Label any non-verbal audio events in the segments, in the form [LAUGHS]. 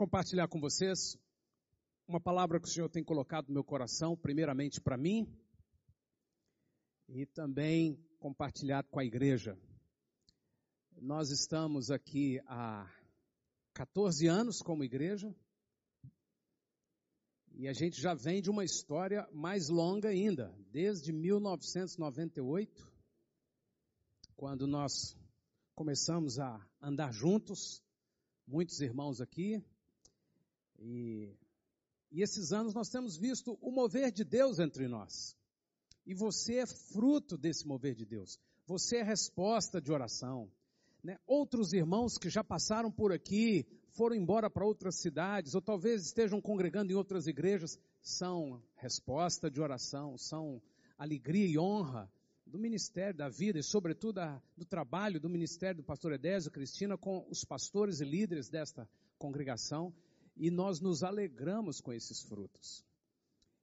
compartilhar com vocês uma palavra que o Senhor tem colocado no meu coração, primeiramente para mim e também compartilhado com a igreja. Nós estamos aqui há 14 anos como igreja e a gente já vem de uma história mais longa ainda, desde 1998, quando nós começamos a andar juntos, muitos irmãos aqui, e, e esses anos nós temos visto o mover de Deus entre nós. E você é fruto desse mover de Deus. Você é resposta de oração. Né? Outros irmãos que já passaram por aqui, foram embora para outras cidades, ou talvez estejam congregando em outras igrejas, são resposta de oração, são alegria e honra do ministério da vida e, sobretudo, do trabalho do ministério do pastor Edésio Cristina com os pastores e líderes desta congregação e nós nos alegramos com esses frutos.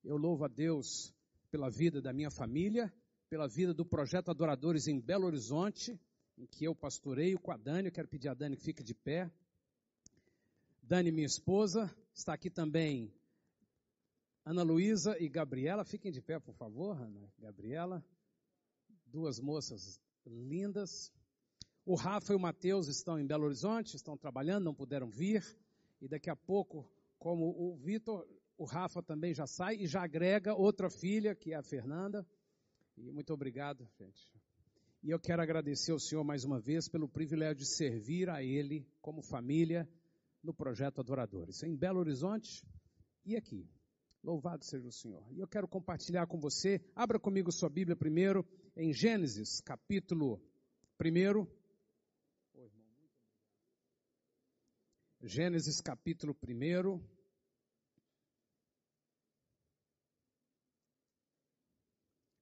Eu louvo a Deus pela vida da minha família, pela vida do projeto Adoradores em Belo Horizonte, em que eu pastoreio com a Dani, eu quero pedir a Dani que fique de pé. Dani, minha esposa, está aqui também Ana Luísa e Gabriela, fiquem de pé, por favor, Ana Gabriela. Duas moças lindas. O Rafa e o Matheus estão em Belo Horizonte, estão trabalhando, não puderam vir. E daqui a pouco, como o Vitor, o Rafa também já sai e já agrega outra filha, que é a Fernanda. E muito obrigado, gente. E eu quero agradecer ao Senhor mais uma vez pelo privilégio de servir a Ele como família no projeto Adoradores, em Belo Horizonte e aqui. Louvado seja o Senhor. E eu quero compartilhar com você, abra comigo sua Bíblia primeiro, em Gênesis, capítulo 1. Gênesis, capítulo 1.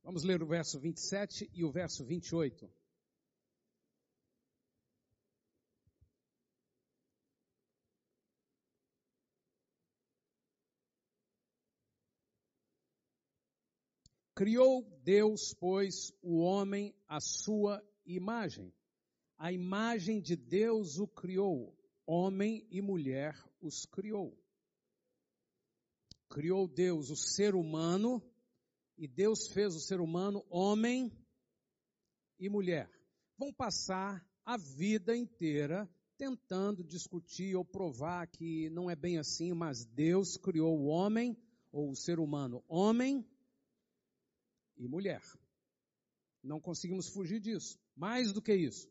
Vamos ler o verso 27 e o verso 28. Criou Deus, pois, o homem à sua imagem. A imagem de Deus o criou. Homem e mulher os criou. Criou Deus o ser humano e Deus fez o ser humano homem e mulher. Vão passar a vida inteira tentando discutir ou provar que não é bem assim, mas Deus criou o homem ou o ser humano homem e mulher. Não conseguimos fugir disso. Mais do que isso,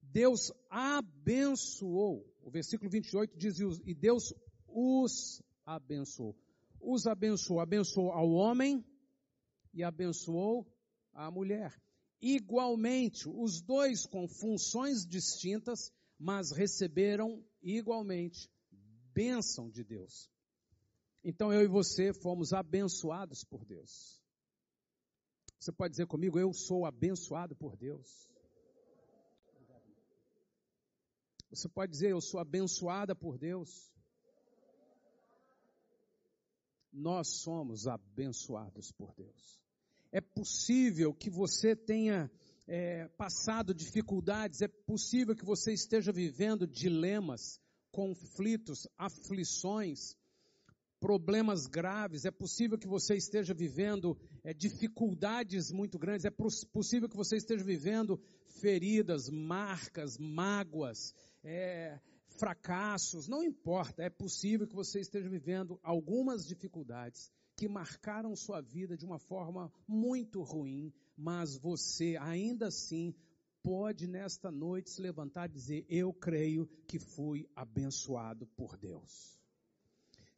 Deus abençoou. O versículo 28 diz: E Deus os abençoou. Os abençoou. Abençoou ao homem e abençoou a mulher. Igualmente, os dois com funções distintas, mas receberam igualmente bênção de Deus. Então eu e você fomos abençoados por Deus. Você pode dizer comigo, eu sou abençoado por Deus. Você pode dizer, eu sou abençoada por Deus. Nós somos abençoados por Deus. É possível que você tenha é, passado dificuldades, é possível que você esteja vivendo dilemas, conflitos, aflições, problemas graves, é possível que você esteja vivendo é, dificuldades muito grandes, é possível que você esteja vivendo feridas, marcas, mágoas, é, fracassos, não importa, é possível que você esteja vivendo algumas dificuldades que marcaram sua vida de uma forma muito ruim, mas você ainda assim pode nesta noite se levantar e dizer: Eu creio que fui abençoado por Deus.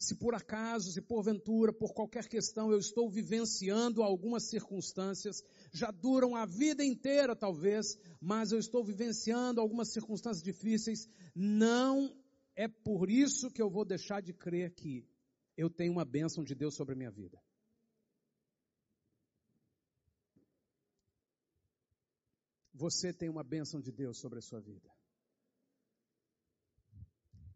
Se por acaso, se porventura, por qualquer questão eu estou vivenciando algumas circunstâncias, já duram a vida inteira talvez, mas eu estou vivenciando algumas circunstâncias difíceis, não é por isso que eu vou deixar de crer que eu tenho uma bênção de Deus sobre a minha vida. Você tem uma bênção de Deus sobre a sua vida.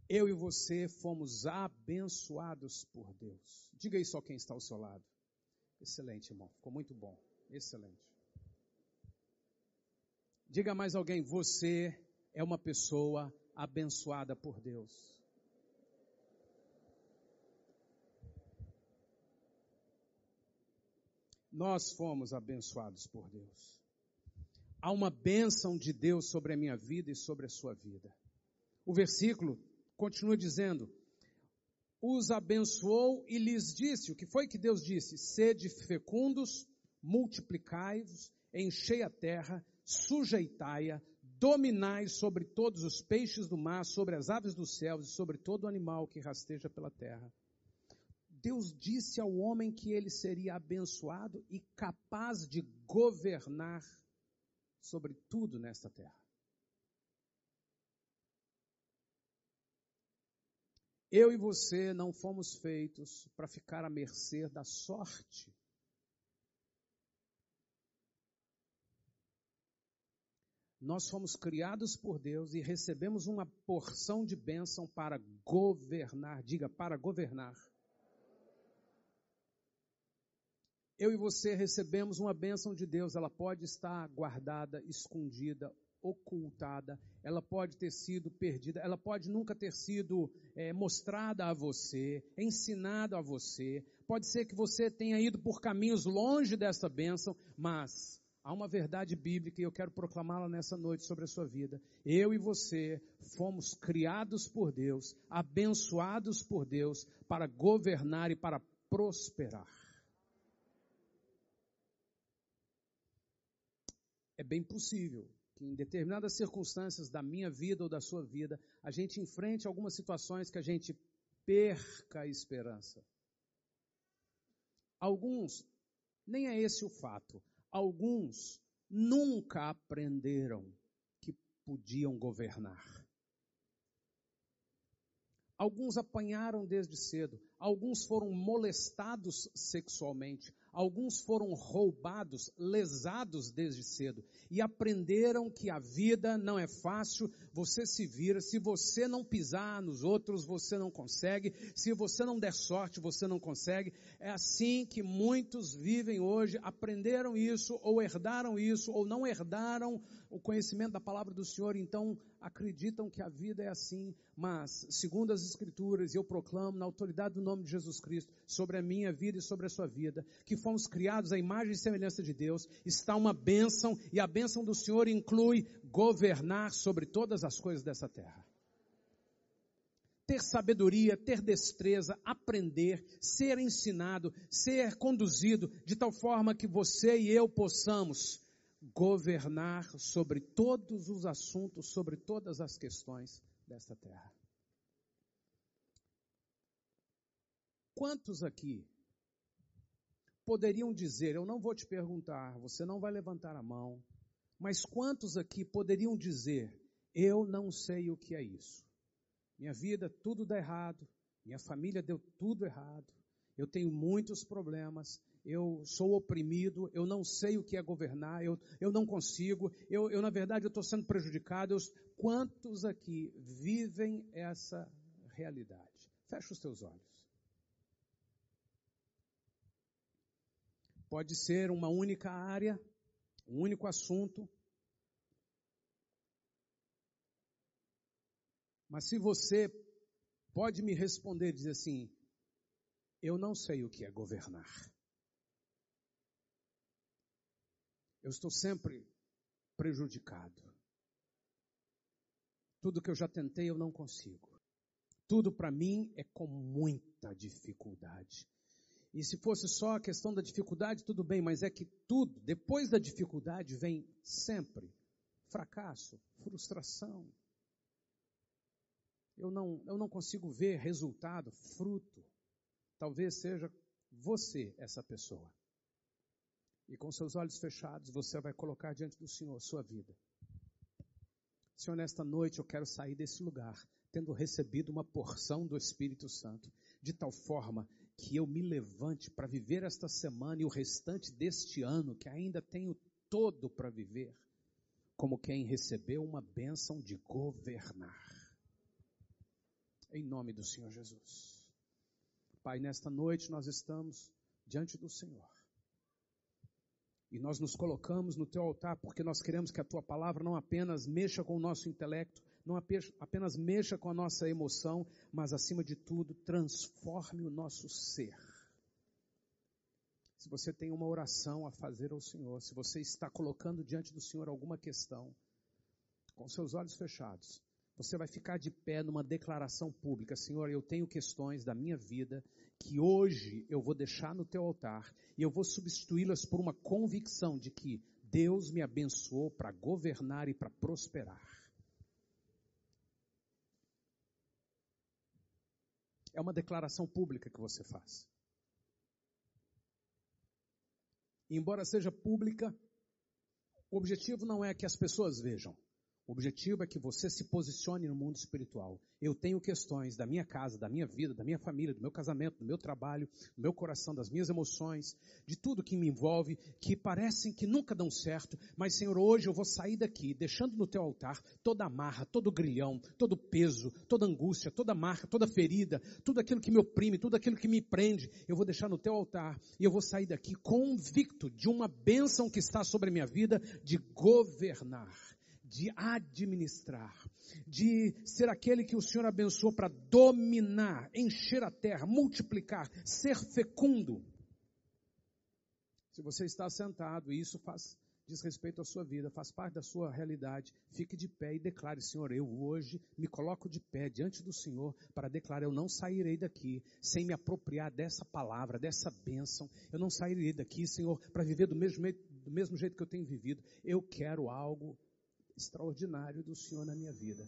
Eu e você fomos abençoados por Deus. Diga isso a quem está ao seu lado. Excelente, irmão. Ficou muito bom. Excelente. Diga mais alguém: você é uma pessoa abençoada por Deus. Nós fomos abençoados por Deus. Há uma bênção de Deus sobre a minha vida e sobre a sua vida. O versículo continua dizendo: os abençoou e lhes disse: o que foi que Deus disse? Sede fecundos, multiplicai-vos, enchei a terra, sujeitai-a, dominai sobre todos os peixes do mar, sobre as aves dos céus e sobre todo animal que rasteja pela terra. Deus disse ao homem que ele seria abençoado e capaz de governar sobre tudo nesta terra. Eu e você não fomos feitos para ficar à mercê da sorte. Nós fomos criados por Deus e recebemos uma porção de bênção para governar. Diga, para governar. Eu e você recebemos uma bênção de Deus, ela pode estar guardada, escondida, ocultada, ela pode ter sido perdida, ela pode nunca ter sido é, mostrada a você, ensinada a você. Pode ser que você tenha ido por caminhos longe dessa bênção, mas há uma verdade bíblica e eu quero proclamá-la nessa noite sobre a sua vida. Eu e você fomos criados por Deus, abençoados por Deus para governar e para prosperar. É bem possível que em determinadas circunstâncias da minha vida ou da sua vida, a gente enfrente algumas situações que a gente perca a esperança. Alguns, nem é esse o fato, alguns nunca aprenderam que podiam governar. Alguns apanharam desde cedo, alguns foram molestados sexualmente, alguns foram roubados, lesados desde cedo e aprenderam que a vida não é fácil, você se vira, se você não pisar nos outros, você não consegue, se você não der sorte, você não consegue. É assim que muitos vivem hoje, aprenderam isso, ou herdaram isso, ou não herdaram o conhecimento da palavra do Senhor, então acreditam que a vida é assim, mas, segundo as Escrituras, eu proclamo na autoridade do nome de Jesus Cristo, sobre a minha vida e sobre a sua vida, que fomos criados à imagem e semelhança de Deus, está uma bênção, e a bênção do Senhor inclui governar sobre todas as coisas dessa terra. Ter sabedoria, ter destreza, aprender, ser ensinado, ser conduzido de tal forma que você e eu possamos governar sobre todos os assuntos, sobre todas as questões desta terra. Quantos aqui poderiam dizer, eu não vou te perguntar, você não vai levantar a mão, mas quantos aqui poderiam dizer, eu não sei o que é isso? Minha vida tudo dá errado, minha família deu tudo errado, eu tenho muitos problemas, eu sou oprimido, eu não sei o que é governar, eu, eu não consigo, eu, eu na verdade eu estou sendo prejudicado. Eu, quantos aqui vivem essa realidade? Fecha os teus olhos. Pode ser uma única área, um único assunto. Mas se você pode me responder, dizer assim, eu não sei o que é governar. Eu estou sempre prejudicado. Tudo que eu já tentei eu não consigo. Tudo para mim é com muita dificuldade. E se fosse só a questão da dificuldade, tudo bem, mas é que tudo, depois da dificuldade, vem sempre fracasso, frustração. Eu não, eu não consigo ver resultado, fruto. Talvez seja você essa pessoa. E com seus olhos fechados, você vai colocar diante do Senhor sua vida. Senhor, nesta noite eu quero sair desse lugar, tendo recebido uma porção do Espírito Santo, de tal forma que eu me levante para viver esta semana e o restante deste ano, que ainda tenho todo para viver, como quem recebeu uma bênção de governar. Em nome do Senhor Jesus. Pai, nesta noite nós estamos diante do Senhor. E nós nos colocamos no teu altar porque nós queremos que a tua palavra não apenas mexa com o nosso intelecto, não apenas mexa com a nossa emoção, mas acima de tudo transforme o nosso ser. Se você tem uma oração a fazer ao Senhor, se você está colocando diante do Senhor alguma questão, com seus olhos fechados, você vai ficar de pé numa declaração pública: Senhor, eu tenho questões da minha vida que hoje eu vou deixar no teu altar e eu vou substituí-las por uma convicção de que Deus me abençoou para governar e para prosperar. É uma declaração pública que você faz. Embora seja pública, o objetivo não é que as pessoas vejam. O objetivo é que você se posicione no mundo espiritual. Eu tenho questões da minha casa, da minha vida, da minha família, do meu casamento, do meu trabalho, do meu coração, das minhas emoções, de tudo que me envolve, que parecem que nunca dão certo, mas Senhor, hoje eu vou sair daqui, deixando no teu altar toda amarra, todo grilhão, todo peso, toda angústia, toda marca, toda ferida, tudo aquilo que me oprime, tudo aquilo que me prende, eu vou deixar no teu altar e eu vou sair daqui convicto de uma bênção que está sobre a minha vida de governar de administrar, de ser aquele que o Senhor abençoou para dominar, encher a terra, multiplicar, ser fecundo. Se você está sentado e isso faz diz respeito à sua vida, faz parte da sua realidade, fique de pé e declare, Senhor, eu hoje me coloco de pé diante do Senhor para declarar, eu não sairei daqui sem me apropriar dessa palavra, dessa bênção, eu não sairei daqui, Senhor, para viver do mesmo, do mesmo jeito que eu tenho vivido, eu quero algo extraordinário do Senhor na minha vida.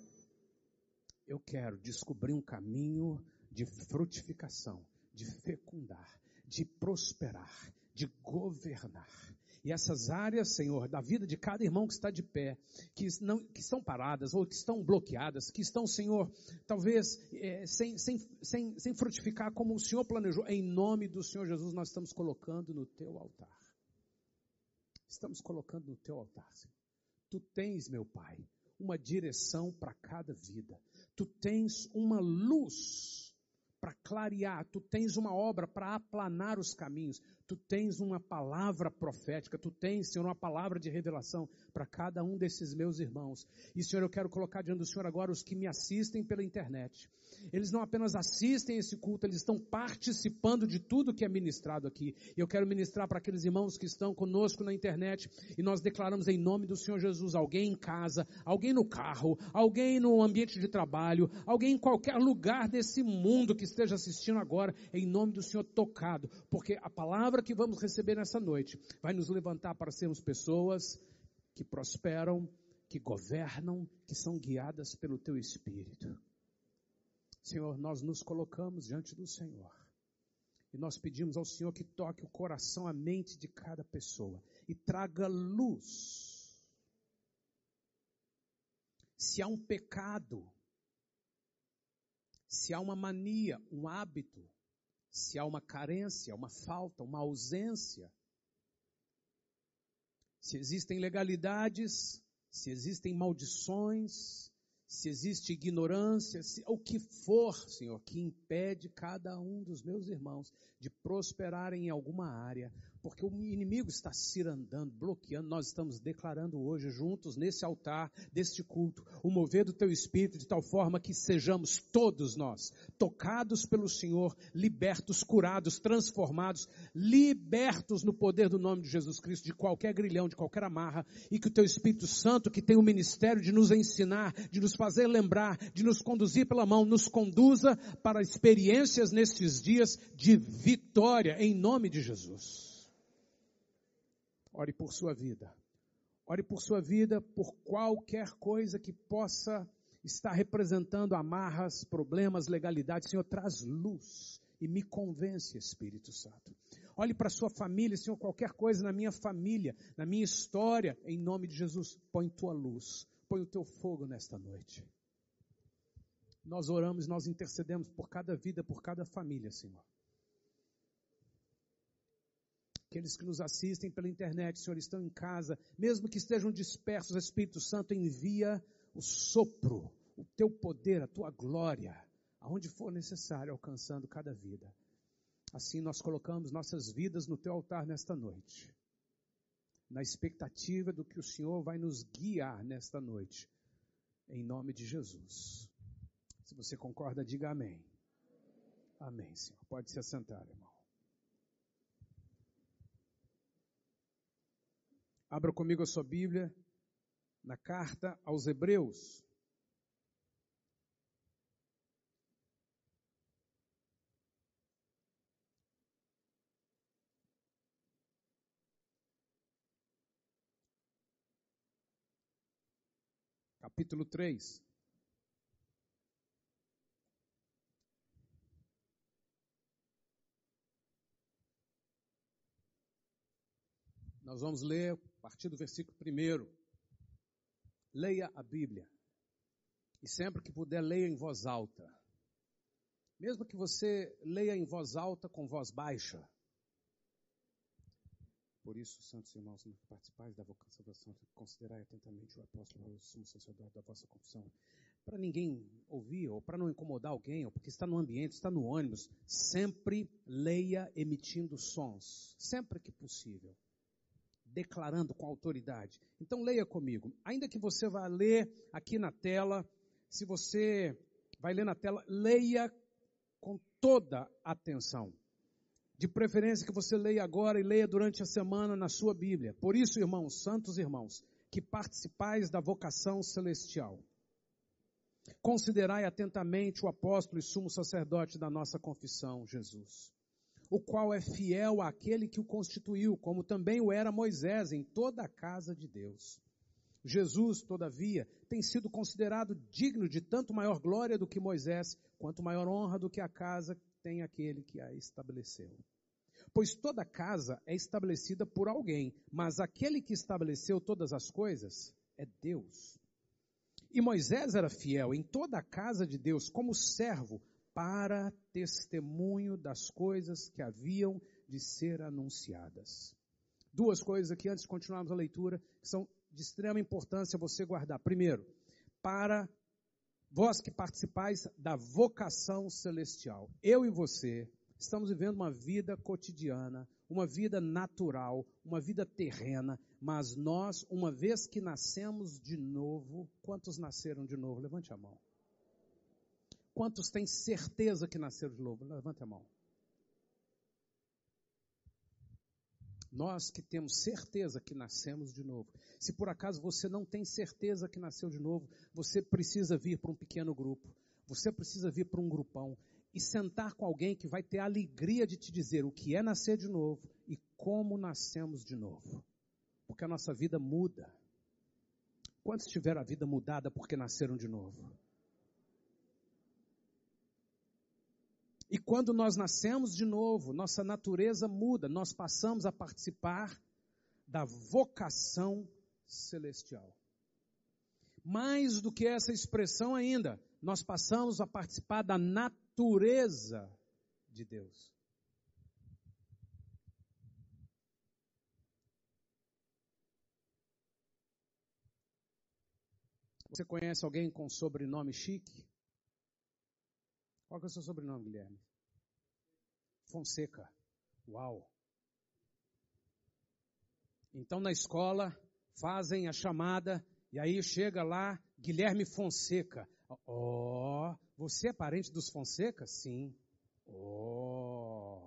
Eu quero descobrir um caminho de frutificação, de fecundar, de prosperar, de governar. E essas áreas, Senhor, da vida de cada irmão que está de pé, que, não, que estão paradas ou que estão bloqueadas, que estão, Senhor, talvez é, sem, sem, sem, sem frutificar como o Senhor planejou, em nome do Senhor Jesus, nós estamos colocando no teu altar. Estamos colocando no teu altar, Senhor. Tu tens, meu Pai, uma direção para cada vida. Tu tens uma luz para clarear, tu tens uma obra para aplanar os caminhos, tu tens uma palavra profética, tu tens, Senhor, uma palavra de revelação para cada um desses meus irmãos. E, Senhor, eu quero colocar diante do Senhor agora os que me assistem pela internet. Eles não apenas assistem esse culto, eles estão participando de tudo que é ministrado aqui. Eu quero ministrar para aqueles irmãos que estão conosco na internet e nós declaramos em nome do Senhor Jesus, alguém em casa, alguém no carro, alguém no ambiente de trabalho, alguém em qualquer lugar desse mundo que esteja assistindo agora, em nome do Senhor tocado, porque a palavra que vamos receber nessa noite vai nos levantar para sermos pessoas que prosperam, que governam, que são guiadas pelo teu Espírito. Senhor, nós nos colocamos diante do Senhor. E nós pedimos ao Senhor que toque o coração, a mente de cada pessoa e traga luz. Se há um pecado, se há uma mania, um hábito, se há uma carência, uma falta, uma ausência, se existem legalidades, se existem maldições, se existe ignorância, se, o que for, Senhor, que impede cada um dos meus irmãos de prosperar em alguma área, porque o inimigo está cirandando, bloqueando. Nós estamos declarando hoje, juntos, nesse altar, deste culto, o mover do teu espírito de tal forma que sejamos todos nós tocados pelo Senhor, libertos, curados, transformados, libertos no poder do nome de Jesus Cristo, de qualquer grilhão, de qualquer amarra, e que o teu Espírito Santo, que tem o ministério de nos ensinar, de nos fazer lembrar, de nos conduzir pela mão, nos conduza para experiências nestes dias de vitória, em nome de Jesus. Ore por sua vida. Ore por sua vida, por qualquer coisa que possa estar representando amarras, problemas, legalidade. Senhor, traz luz e me convence, Espírito Santo. Olhe para sua família, Senhor, qualquer coisa na minha família, na minha história, em nome de Jesus, põe tua luz, põe o teu fogo nesta noite. Nós oramos, nós intercedemos por cada vida, por cada família, Senhor. Aqueles que nos assistem pela internet, Senhor, estão em casa, mesmo que estejam dispersos, Espírito Santo envia o sopro, o teu poder, a tua glória, aonde for necessário, alcançando cada vida. Assim nós colocamos nossas vidas no teu altar nesta noite, na expectativa do que o Senhor vai nos guiar nesta noite, em nome de Jesus. Se você concorda, diga amém. Amém, Senhor. Pode se assentar, irmão. Abra comigo a sua Bíblia na carta aos Hebreus. Capítulo 3. Nós vamos ler partir do versículo 1. Leia a Bíblia. E sempre que puder, leia em voz alta. Mesmo que você leia em voz alta com voz baixa. Por isso, santos irmãos, participais da vocação da Santa, considerai atentamente o apóstolo o sumo sacerdote da vossa confissão. Para ninguém ouvir, ou para não incomodar alguém, ou porque está no ambiente, está no ônibus, sempre leia emitindo sons, sempre que possível declarando com autoridade. Então leia comigo. Ainda que você vá ler aqui na tela, se você vai ler na tela, leia com toda atenção. De preferência que você leia agora e leia durante a semana na sua Bíblia. Por isso, irmãos, santos irmãos, que participais da vocação celestial. Considerai atentamente o apóstolo e sumo sacerdote da nossa confissão, Jesus o qual é fiel àquele que o constituiu, como também o era Moisés em toda a casa de Deus. Jesus, todavia, tem sido considerado digno de tanto maior glória do que Moisés, quanto maior honra do que a casa tem aquele que a estabeleceu. Pois toda casa é estabelecida por alguém, mas aquele que estabeleceu todas as coisas é Deus. E Moisés era fiel em toda a casa de Deus como servo para testemunho das coisas que haviam de ser anunciadas. Duas coisas aqui antes de continuarmos a leitura que são de extrema importância você guardar. Primeiro, para vós que participais da vocação celestial. Eu e você estamos vivendo uma vida cotidiana, uma vida natural, uma vida terrena, mas nós, uma vez que nascemos de novo, quantos nasceram de novo? Levante a mão. Quantos têm certeza que nasceram de novo? Levante a mão. Nós que temos certeza que nascemos de novo. Se por acaso você não tem certeza que nasceu de novo, você precisa vir para um pequeno grupo. Você precisa vir para um grupão e sentar com alguém que vai ter a alegria de te dizer o que é nascer de novo e como nascemos de novo. Porque a nossa vida muda. Quantos tiveram a vida mudada porque nasceram de novo? E quando nós nascemos de novo, nossa natureza muda, nós passamos a participar da vocação celestial. Mais do que essa expressão ainda, nós passamos a participar da natureza de Deus. Você conhece alguém com sobrenome chique? Qual é o seu sobrenome, Guilherme? Fonseca. Uau! Então na escola fazem a chamada e aí chega lá Guilherme Fonseca. Ó, oh, você é parente dos Fonseca? Sim. Oh.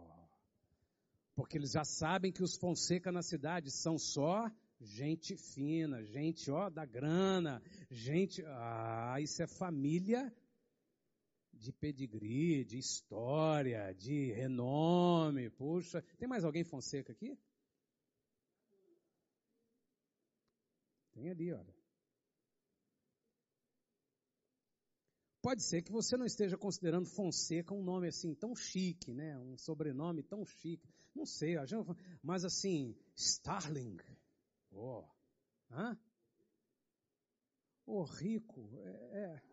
Porque eles já sabem que os Fonseca na cidade são só gente fina, gente ó da grana, gente, ah, isso é família de pedigree, de história, de renome, puxa. Tem mais alguém Fonseca aqui? Tem ali, olha. Pode ser que você não esteja considerando Fonseca um nome assim tão chique, né? Um sobrenome tão chique. Não sei, mas assim, Starling. Oh. Hã? Oh, rico. É, é.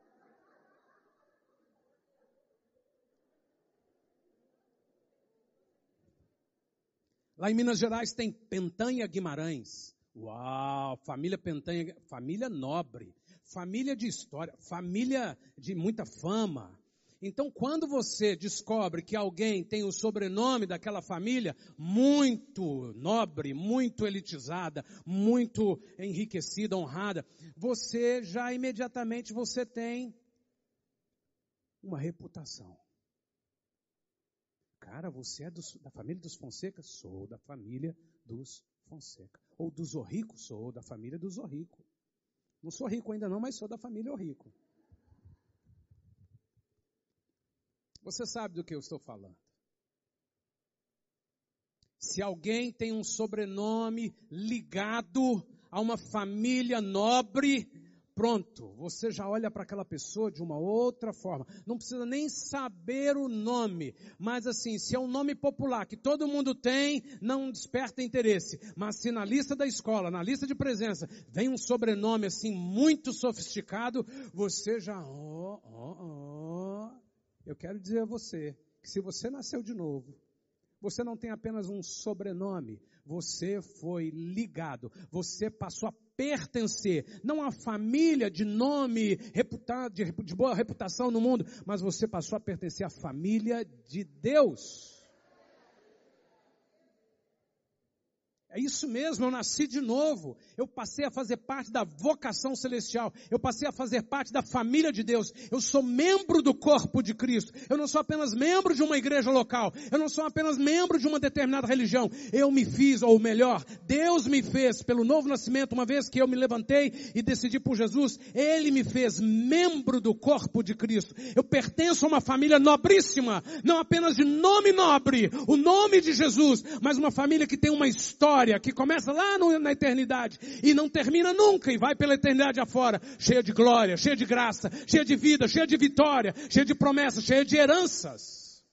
Lá em Minas Gerais tem Pentanha Guimarães. Uau, família Pentanha, família nobre, família de história, família de muita fama. Então, quando você descobre que alguém tem o sobrenome daquela família muito nobre, muito elitizada, muito enriquecida, honrada, você já imediatamente você tem uma reputação. Cara, você é dos, da família dos Fonseca? Sou da família dos Fonseca. Ou do Zorrico, sou da família do Zorrico. Não sou rico ainda não, mas sou da família Rico. Você sabe do que eu estou falando. Se alguém tem um sobrenome ligado a uma família nobre, pronto, você já olha para aquela pessoa de uma outra forma. Não precisa nem saber o nome, mas assim, se é um nome popular que todo mundo tem, não desperta interesse. Mas se na lista da escola, na lista de presença, vem um sobrenome assim muito sofisticado, você já, ó, ó, ó. Eu quero dizer a você que se você nasceu de novo, você não tem apenas um sobrenome, você foi ligado, você passou a pertencer, não a família de nome reputado, de, de boa reputação no mundo, mas você passou a pertencer à família de Deus. É isso mesmo, eu nasci de novo. Eu passei a fazer parte da vocação celestial. Eu passei a fazer parte da família de Deus. Eu sou membro do corpo de Cristo. Eu não sou apenas membro de uma igreja local. Eu não sou apenas membro de uma determinada religião. Eu me fiz, ou melhor, Deus me fez pelo novo nascimento, uma vez que eu me levantei e decidi por Jesus, Ele me fez membro do corpo de Cristo. Eu pertenço a uma família nobríssima, não apenas de nome nobre, o nome de Jesus, mas uma família que tem uma história história que começa lá no, na eternidade e não termina nunca e vai pela eternidade afora, cheia de glória, cheia de graça, cheia de vida, cheia de vitória, cheia de promessas, cheia de heranças.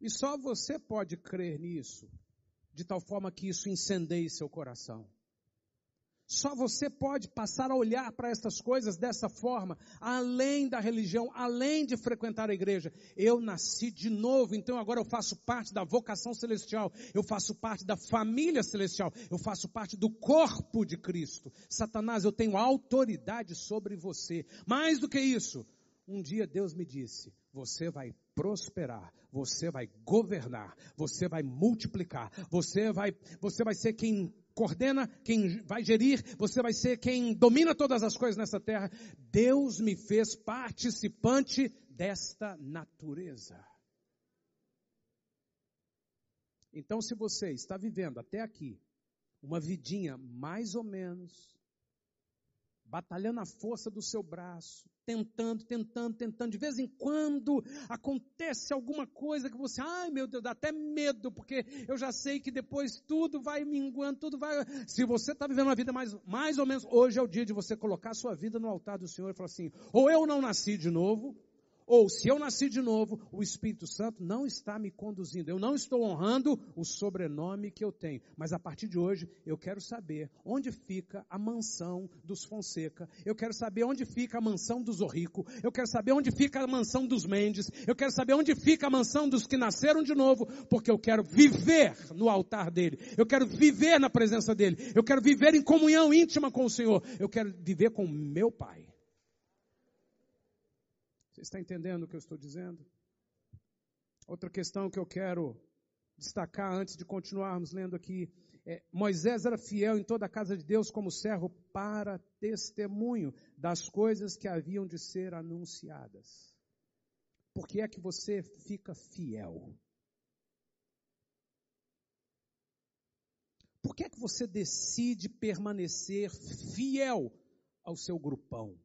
E só você pode crer nisso, de tal forma que isso incendeie seu coração. Só você pode passar a olhar para essas coisas dessa forma, além da religião, além de frequentar a igreja. Eu nasci de novo, então agora eu faço parte da vocação celestial, eu faço parte da família celestial, eu faço parte do corpo de Cristo. Satanás, eu tenho autoridade sobre você. Mais do que isso, um dia Deus me disse: você vai prosperar, você vai governar, você vai multiplicar, você vai, você vai ser quem coordena, quem vai gerir, você vai ser quem domina todas as coisas nessa terra. Deus me fez participante desta natureza. Então, se você está vivendo até aqui uma vidinha mais ou menos batalhando a força do seu braço, tentando, tentando, tentando. De vez em quando acontece alguma coisa que você, ai meu Deus, dá até medo, porque eu já sei que depois tudo vai minguando, tudo vai. Se você está vivendo uma vida mais, mais ou menos, hoje é o dia de você colocar a sua vida no altar do Senhor e falar assim: ou eu não nasci de novo, ou se eu nasci de novo, o Espírito Santo não está me conduzindo. Eu não estou honrando o sobrenome que eu tenho. Mas a partir de hoje, eu quero saber onde fica a mansão dos Fonseca. Eu quero saber onde fica a mansão dos Orrico. Eu quero saber onde fica a mansão dos Mendes. Eu quero saber onde fica a mansão dos que nasceram de novo, porque eu quero viver no altar dele. Eu quero viver na presença dele. Eu quero viver em comunhão íntima com o Senhor. Eu quero viver com meu Pai. Você está entendendo o que eu estou dizendo? Outra questão que eu quero destacar antes de continuarmos lendo aqui é, Moisés era fiel em toda a casa de Deus como servo para testemunho das coisas que haviam de ser anunciadas. Por que é que você fica fiel? Por que é que você decide permanecer fiel ao seu grupão?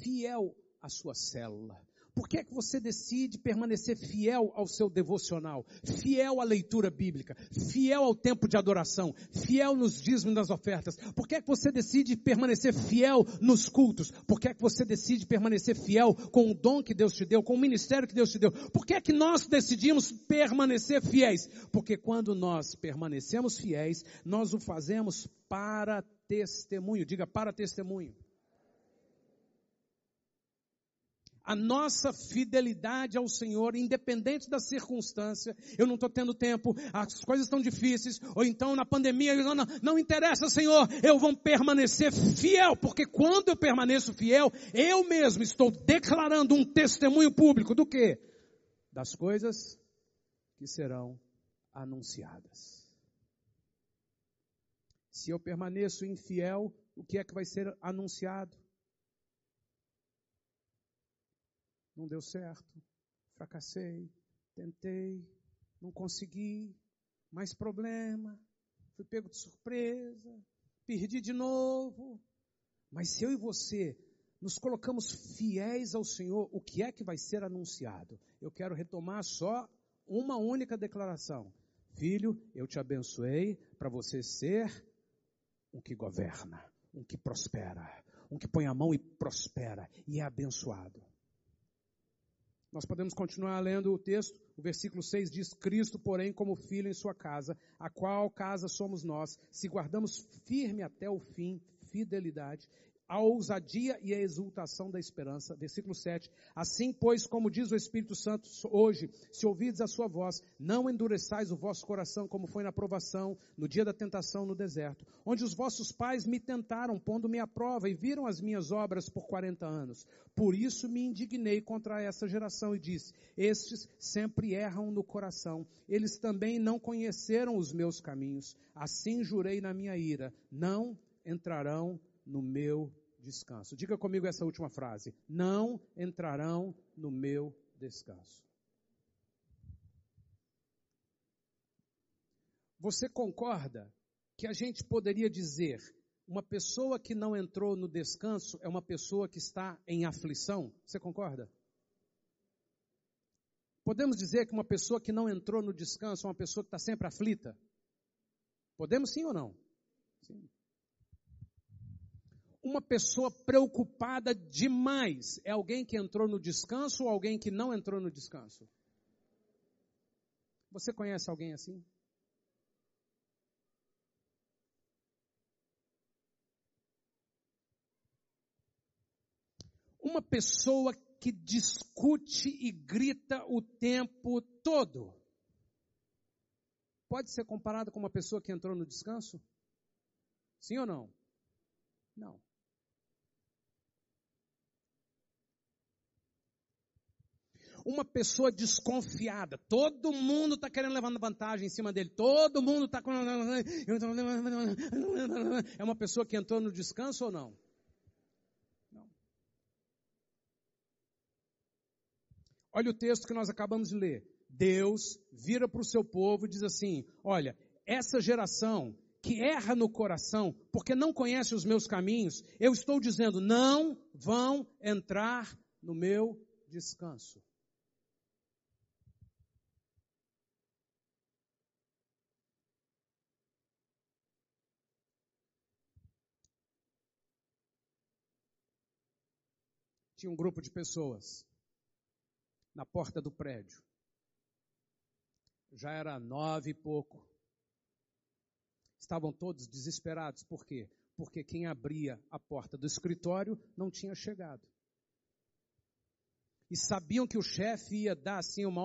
Fiel a sua célula? Por que é que você decide permanecer fiel ao seu devocional, fiel à leitura bíblica, fiel ao tempo de adoração, fiel nos dízimos das ofertas? Por que é que você decide permanecer fiel nos cultos? Por que é que você decide permanecer fiel com o dom que Deus te deu, com o ministério que Deus te deu? Por que é que nós decidimos permanecer fiéis? Porque quando nós permanecemos fiéis, nós o fazemos para testemunho. Diga para testemunho a nossa fidelidade ao Senhor, independente da circunstância. Eu não estou tendo tempo, as coisas estão difíceis, ou então na pandemia, não, não, não interessa, Senhor, eu vou permanecer fiel, porque quando eu permaneço fiel, eu mesmo estou declarando um testemunho público do que? Das coisas que serão anunciadas. Se eu permaneço infiel, o que é que vai ser anunciado? Não deu certo, fracassei, tentei, não consegui, mais problema, fui pego de surpresa, perdi de novo. Mas se eu e você nos colocamos fiéis ao Senhor, o que é que vai ser anunciado? Eu quero retomar só uma única declaração. Filho, eu te abençoei para você ser um que governa, um que prospera, um que põe a mão e prospera e é abençoado. Nós podemos continuar lendo o texto. O versículo 6 diz: Cristo, porém, como filho em sua casa, a qual casa somos nós, se guardamos firme até o fim, fidelidade, a ousadia e a exultação da esperança. Versículo 7. Assim, pois, como diz o Espírito Santo hoje, se ouvides a sua voz, não endureçais o vosso coração como foi na provação, no dia da tentação no deserto, onde os vossos pais me tentaram, pondo-me à prova, e viram as minhas obras por quarenta anos. Por isso me indignei contra essa geração e disse, estes sempre erram no coração, eles também não conheceram os meus caminhos. Assim jurei na minha ira, não entrarão no meu descanso. Diga comigo essa última frase. Não entrarão no meu descanso. Você concorda que a gente poderia dizer uma pessoa que não entrou no descanso é uma pessoa que está em aflição? Você concorda? Podemos dizer que uma pessoa que não entrou no descanso é uma pessoa que está sempre aflita? Podemos sim ou não? Sim uma pessoa preocupada demais é alguém que entrou no descanso ou alguém que não entrou no descanso? Você conhece alguém assim? Uma pessoa que discute e grita o tempo todo. Pode ser comparada com uma pessoa que entrou no descanso? Sim ou não? Não. Uma pessoa desconfiada. Todo mundo está querendo levar vantagem em cima dele. Todo mundo está. É uma pessoa que entrou no descanso ou não? Não. Olha o texto que nós acabamos de ler. Deus vira para o seu povo e diz assim: Olha, essa geração que erra no coração, porque não conhece os meus caminhos, eu estou dizendo, não vão entrar no meu descanso. Tinha um grupo de pessoas na porta do prédio. Já era nove e pouco. Estavam todos desesperados. Por quê? Porque quem abria a porta do escritório não tinha chegado. E sabiam que o chefe ia dar assim uma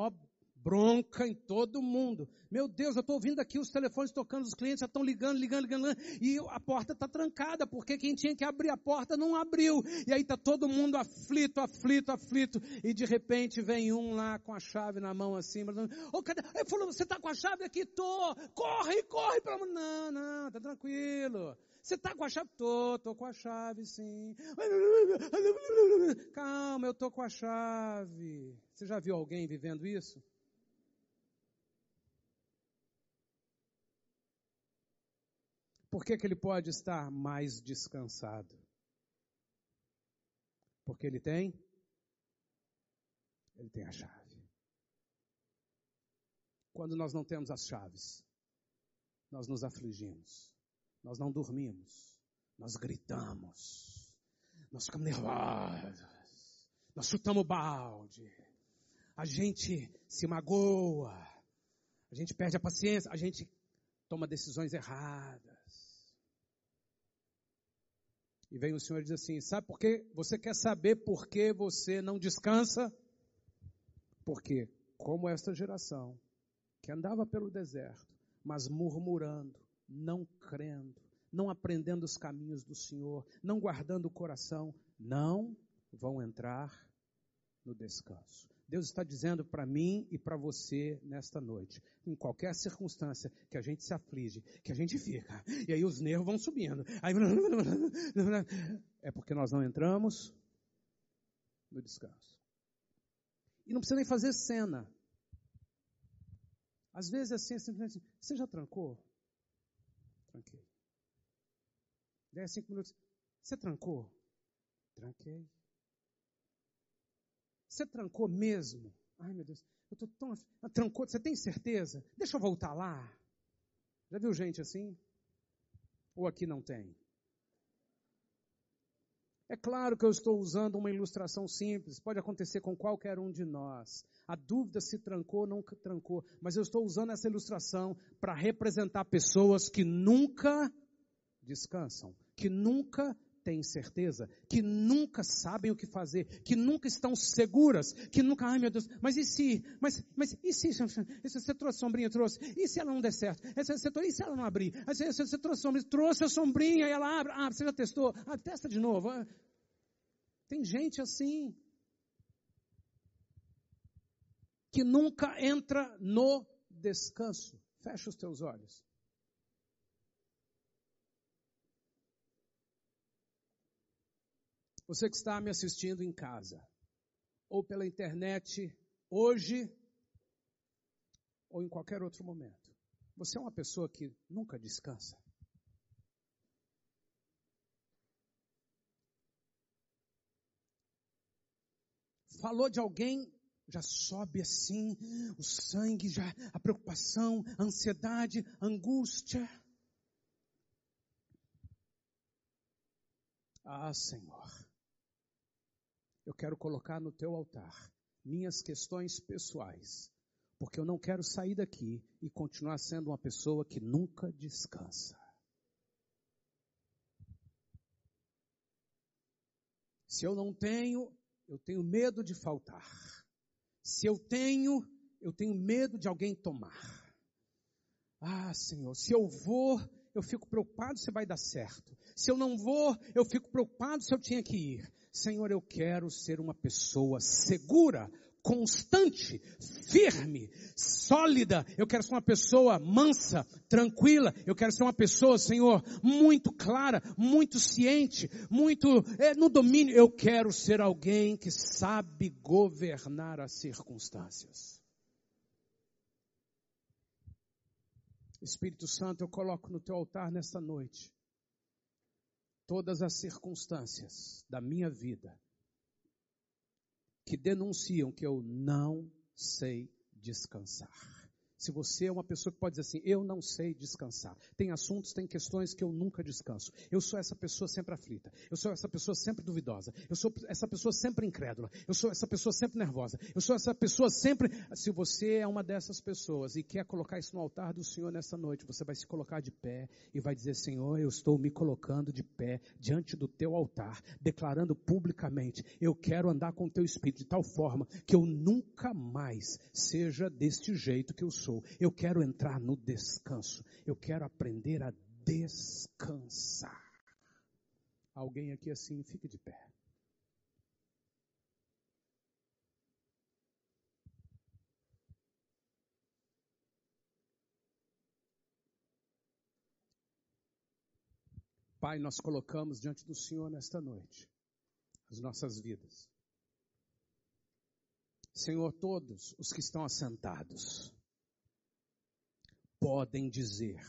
bronca em todo mundo. Meu Deus, eu estou ouvindo aqui os telefones tocando, os clientes já estão ligando, ligando, ligando, e a porta está trancada, porque quem tinha que abrir a porta não abriu. E aí está todo mundo aflito, aflito, aflito, e de repente vem um lá com a chave na mão assim, ô, oh, cadê? Ele falou, você está com a chave aqui? Tô, corre, corre, para não, não, tá tranquilo. Você está com a chave? Tô, tô com a chave, sim. Calma, eu tô com a chave. Você já viu alguém vivendo isso? Por que, que ele pode estar mais descansado? Porque ele tem? Ele tem a chave. Quando nós não temos as chaves, nós nos afligimos, nós não dormimos, nós gritamos, nós ficamos nervosos, nós chutamos balde, a gente se magoa, a gente perde a paciência, a gente toma decisões erradas. E vem o Senhor e diz assim: Sabe por quê? Você quer saber por que você não descansa? Porque, como esta geração que andava pelo deserto, mas murmurando, não crendo, não aprendendo os caminhos do Senhor, não guardando o coração, não vão entrar no descanso. Deus está dizendo para mim e para você nesta noite, em qualquer circunstância que a gente se aflige, que a gente fica, e aí os nervos vão subindo, aí, [LAUGHS] é porque nós não entramos no descanso. E não precisa nem fazer cena. Às vezes assim, é simplesmente, você já trancou? Tranquei. Dez, cinco minutos. Você trancou? Tranquei. Você trancou mesmo? Ai meu Deus, eu estou tão. Trancou, você tem certeza? Deixa eu voltar lá. Já viu gente assim? Ou aqui não tem? É claro que eu estou usando uma ilustração simples, pode acontecer com qualquer um de nós. A dúvida se trancou ou não trancou, mas eu estou usando essa ilustração para representar pessoas que nunca descansam, que nunca têm certeza, que nunca sabem o que fazer, que nunca estão seguras, que nunca, ai meu Deus, mas e se, mas, mas e se, [LAUGHS] você trouxe sombrinha, trouxe, e se ela não der certo? e se ela não abrir? Você, você trouxe sombrinha, trouxe a sombrinha e ela abre, ah, você já testou? Ah, testa de novo. Ah. Tem gente assim, que nunca entra no descanso. Fecha os teus olhos. Você que está me assistindo em casa, ou pela internet, hoje, ou em qualquer outro momento. Você é uma pessoa que nunca descansa. Falou de alguém, já sobe assim, o sangue, já a preocupação, a ansiedade, a angústia. Ah, Senhor, eu quero colocar no teu altar minhas questões pessoais, porque eu não quero sair daqui e continuar sendo uma pessoa que nunca descansa. Se eu não tenho, eu tenho medo de faltar. Se eu tenho, eu tenho medo de alguém tomar. Ah, Senhor, se eu vou, eu fico preocupado se vai dar certo. Se eu não vou, eu fico preocupado se eu tinha que ir. Senhor, eu quero ser uma pessoa segura, constante, firme, sólida. Eu quero ser uma pessoa mansa, tranquila. Eu quero ser uma pessoa, Senhor, muito clara, muito ciente, muito é, no domínio. Eu quero ser alguém que sabe governar as circunstâncias. Espírito Santo, eu coloco no teu altar nesta noite todas as circunstâncias da minha vida que denunciam que eu não sei descansar. Se você é uma pessoa que pode dizer assim, eu não sei descansar. Tem assuntos, tem questões que eu nunca descanso. Eu sou essa pessoa sempre aflita. Eu sou essa pessoa sempre duvidosa. Eu sou essa pessoa sempre incrédula. Eu sou essa pessoa sempre nervosa. Eu sou essa pessoa sempre. Se você é uma dessas pessoas e quer colocar isso no altar do Senhor nessa noite, você vai se colocar de pé e vai dizer, Senhor, eu estou me colocando de pé diante do teu altar, declarando publicamente, eu quero andar com o teu espírito de tal forma que eu nunca mais seja deste jeito que eu sou Eu quero entrar no descanso. Eu quero aprender a descansar. Alguém aqui assim, fique de pé. Pai, nós colocamos diante do Senhor nesta noite as nossas vidas. Senhor, todos os que estão assentados, podem dizer.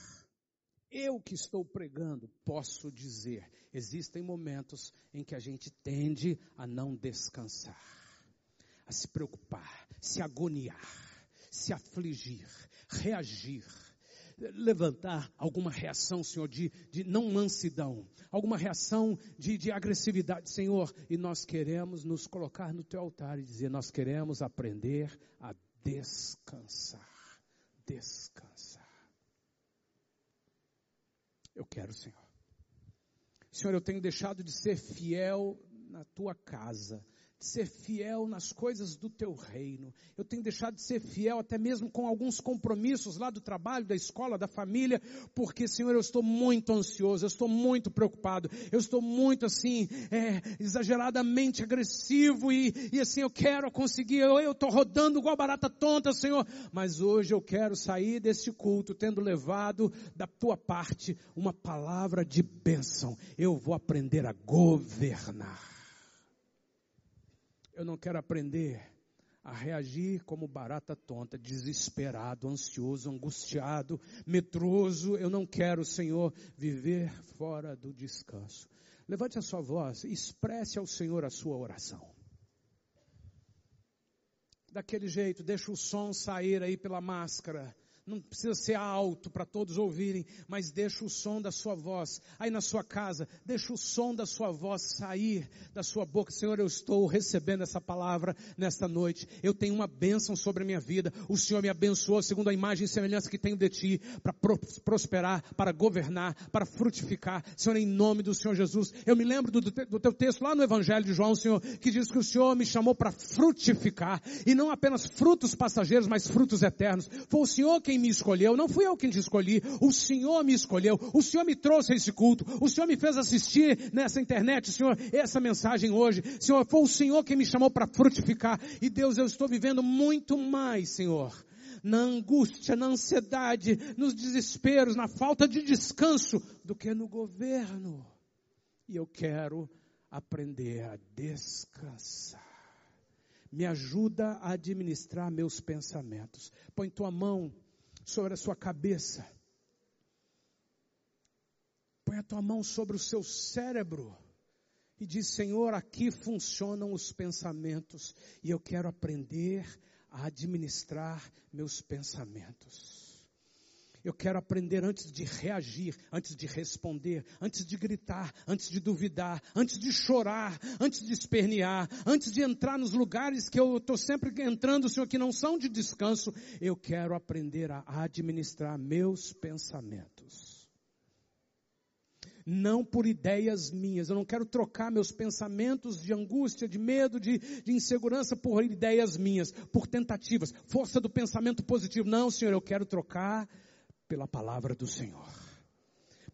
Eu que estou pregando posso dizer. Existem momentos em que a gente tende a não descansar, a se preocupar, se agoniar, se afligir, reagir, levantar alguma reação, Senhor, de, de não mansidão, alguma reação de, de agressividade, Senhor, e nós queremos nos colocar no teu altar e dizer: nós queremos aprender a descansar. Descansar. Eu quero, Senhor. Senhor, eu tenho deixado de ser fiel na tua casa de ser fiel nas coisas do teu reino. Eu tenho deixado de ser fiel até mesmo com alguns compromissos lá do trabalho, da escola, da família, porque, Senhor, eu estou muito ansioso, eu estou muito preocupado, eu estou muito assim, é, exageradamente agressivo e, e assim eu quero conseguir, eu estou rodando igual barata tonta, Senhor, mas hoje eu quero sair desse culto tendo levado da tua parte uma palavra de bênção. Eu vou aprender a governar eu não quero aprender a reagir como barata tonta, desesperado, ansioso, angustiado, medroso. Eu não quero, Senhor, viver fora do descanso. Levante a sua voz, expresse ao Senhor a sua oração. Daquele jeito, deixa o som sair aí pela máscara não precisa ser alto para todos ouvirem, mas deixa o som da sua voz, aí na sua casa, deixa o som da sua voz sair da sua boca. Senhor, eu estou recebendo essa palavra nesta noite. Eu tenho uma bênção sobre a minha vida. O Senhor me abençoou segundo a imagem e semelhança que tenho de ti, para prosperar, para governar, para frutificar. Senhor, em nome do Senhor Jesus. Eu me lembro do, do teu texto lá no Evangelho de João, Senhor, que diz que o Senhor me chamou para frutificar, e não apenas frutos passageiros, mas frutos eternos. Foi o Senhor quem me escolheu, não fui eu quem te escolhi, o Senhor me escolheu, o Senhor me trouxe a esse culto, o Senhor me fez assistir nessa internet, Senhor, essa mensagem hoje, Senhor, foi o Senhor quem me chamou para frutificar, e Deus, eu estou vivendo muito mais, Senhor, na angústia, na ansiedade, nos desesperos, na falta de descanso, do que no governo. E eu quero aprender a descansar. Me ajuda a administrar meus pensamentos. Põe tua mão sobre a sua cabeça. Põe a tua mão sobre o seu cérebro e diz: Senhor, aqui funcionam os pensamentos e eu quero aprender a administrar meus pensamentos. Eu quero aprender antes de reagir, antes de responder, antes de gritar, antes de duvidar, antes de chorar, antes de espernear, antes de entrar nos lugares que eu estou sempre entrando, Senhor, que não são de descanso. Eu quero aprender a administrar meus pensamentos não por ideias minhas. Eu não quero trocar meus pensamentos de angústia, de medo, de, de, insegurança por ideias minhas, por tentativas, força do pensamento positivo. Não, Senhor, eu quero trocar pela palavra do Senhor,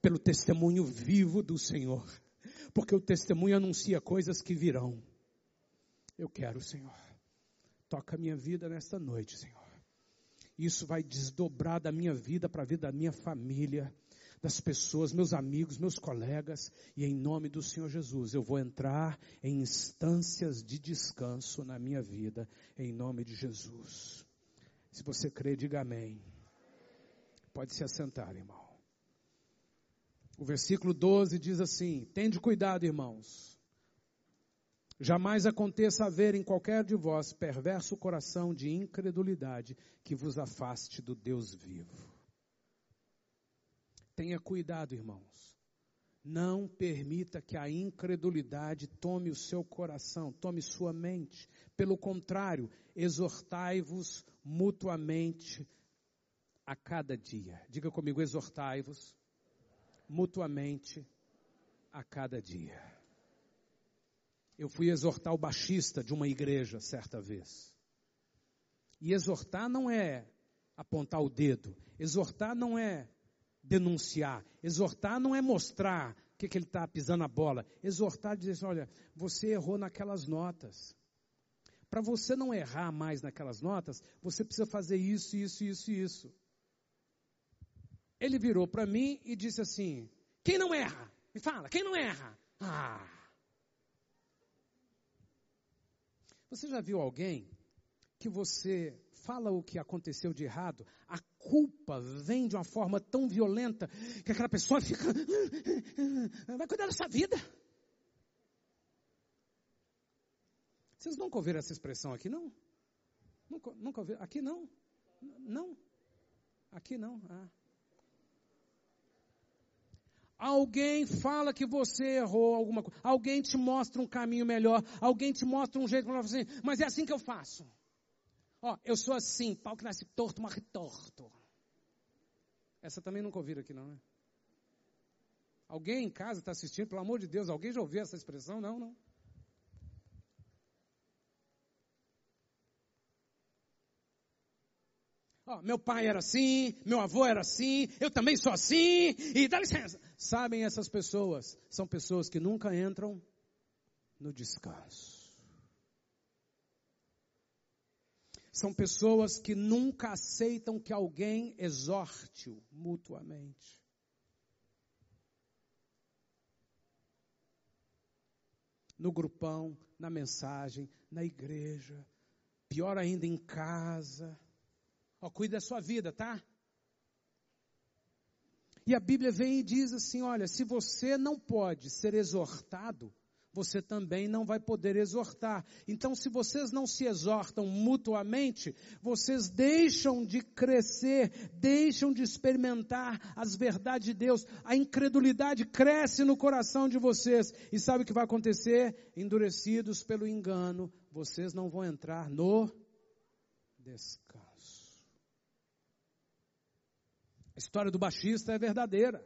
pelo testemunho vivo do Senhor, porque o testemunho anuncia coisas que virão. Eu quero, Senhor, toca a minha vida nesta noite, Senhor. Isso vai desdobrar da minha vida para a vida da minha família, das pessoas, meus amigos, meus colegas, e em nome do Senhor Jesus, eu vou entrar em instâncias de descanso na minha vida, em nome de Jesus. Se você crê, diga amém. Pode se assentar, irmão. O versículo 12 diz assim: Tende cuidado, irmãos. Jamais aconteça haver em qualquer de vós perverso coração de incredulidade que vos afaste do Deus vivo. Tenha cuidado, irmãos. Não permita que a incredulidade tome o seu coração, tome sua mente. Pelo contrário, exortai-vos mutuamente a cada dia. Diga comigo, exortai-vos mutuamente a cada dia. Eu fui exortar o baixista de uma igreja certa vez. E exortar não é apontar o dedo, exortar não é denunciar, exortar não é mostrar que, que ele está pisando a bola. Exortar dizer assim, olha, você errou naquelas notas. Para você não errar mais naquelas notas, você precisa fazer isso, isso, isso isso. Ele virou para mim e disse assim: Quem não erra? Me fala, quem não erra? Ah. Você já viu alguém que você fala o que aconteceu de errado, a culpa vem de uma forma tão violenta que aquela pessoa fica. Vai cuidar dessa vida. Vocês nunca ouviram essa expressão aqui, não? Nunca, nunca ouviram? Aqui não? Não? Aqui não? Ah. Alguém fala que você errou alguma coisa. Alguém te mostra um caminho melhor. Alguém te mostra um jeito para. Assim, mas é assim que eu faço. Ó, eu sou assim, pau que nasce torto, morre torto. Essa também nunca ouviram aqui não, né? Alguém em casa está assistindo, pelo amor de Deus, alguém já ouviu essa expressão? Não, não. Meu pai era assim, meu avô era assim, eu também sou assim, e dá licença. Sabem essas pessoas? São pessoas que nunca entram no descanso. São pessoas que nunca aceitam que alguém exorte-o mutuamente. No grupão, na mensagem, na igreja, pior ainda em casa. Ó, cuide da sua vida, tá? E a Bíblia vem e diz assim: olha, se você não pode ser exortado, você também não vai poder exortar. Então, se vocês não se exortam mutuamente, vocês deixam de crescer, deixam de experimentar as verdades de Deus. A incredulidade cresce no coração de vocês. E sabe o que vai acontecer? Endurecidos pelo engano, vocês não vão entrar no descanso. A história do baixista é verdadeira.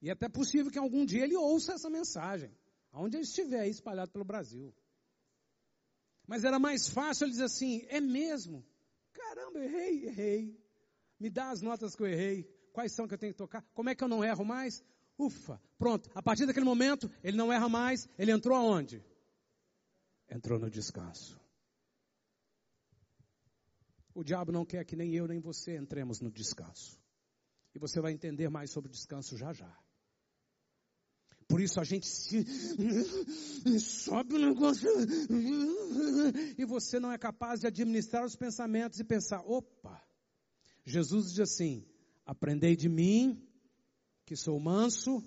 E é até possível que algum dia ele ouça essa mensagem, aonde ele estiver aí espalhado pelo Brasil. Mas era mais fácil ele dizer assim: é mesmo? Caramba, errei, errei. Me dá as notas que eu errei. Quais são que eu tenho que tocar? Como é que eu não erro mais? Ufa, pronto. A partir daquele momento, ele não erra mais. Ele entrou aonde? Entrou no descanso. O diabo não quer que nem eu nem você entremos no descanso. E você vai entender mais sobre o descanso já já. Por isso a gente se sobe o negócio e você não é capaz de administrar os pensamentos e pensar: opa, Jesus diz assim: aprendei de mim, que sou manso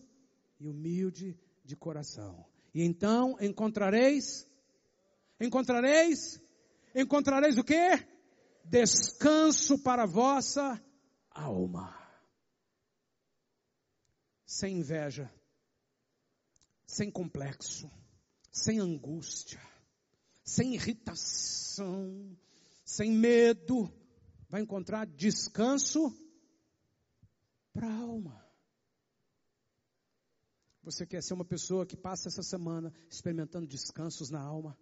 e humilde de coração. E então encontrareis, encontrareis, encontrareis o quê? Descanso para a vossa alma. Sem inveja, sem complexo, sem angústia, sem irritação, sem medo, vai encontrar descanso para a alma. Você quer ser uma pessoa que passa essa semana experimentando descansos na alma?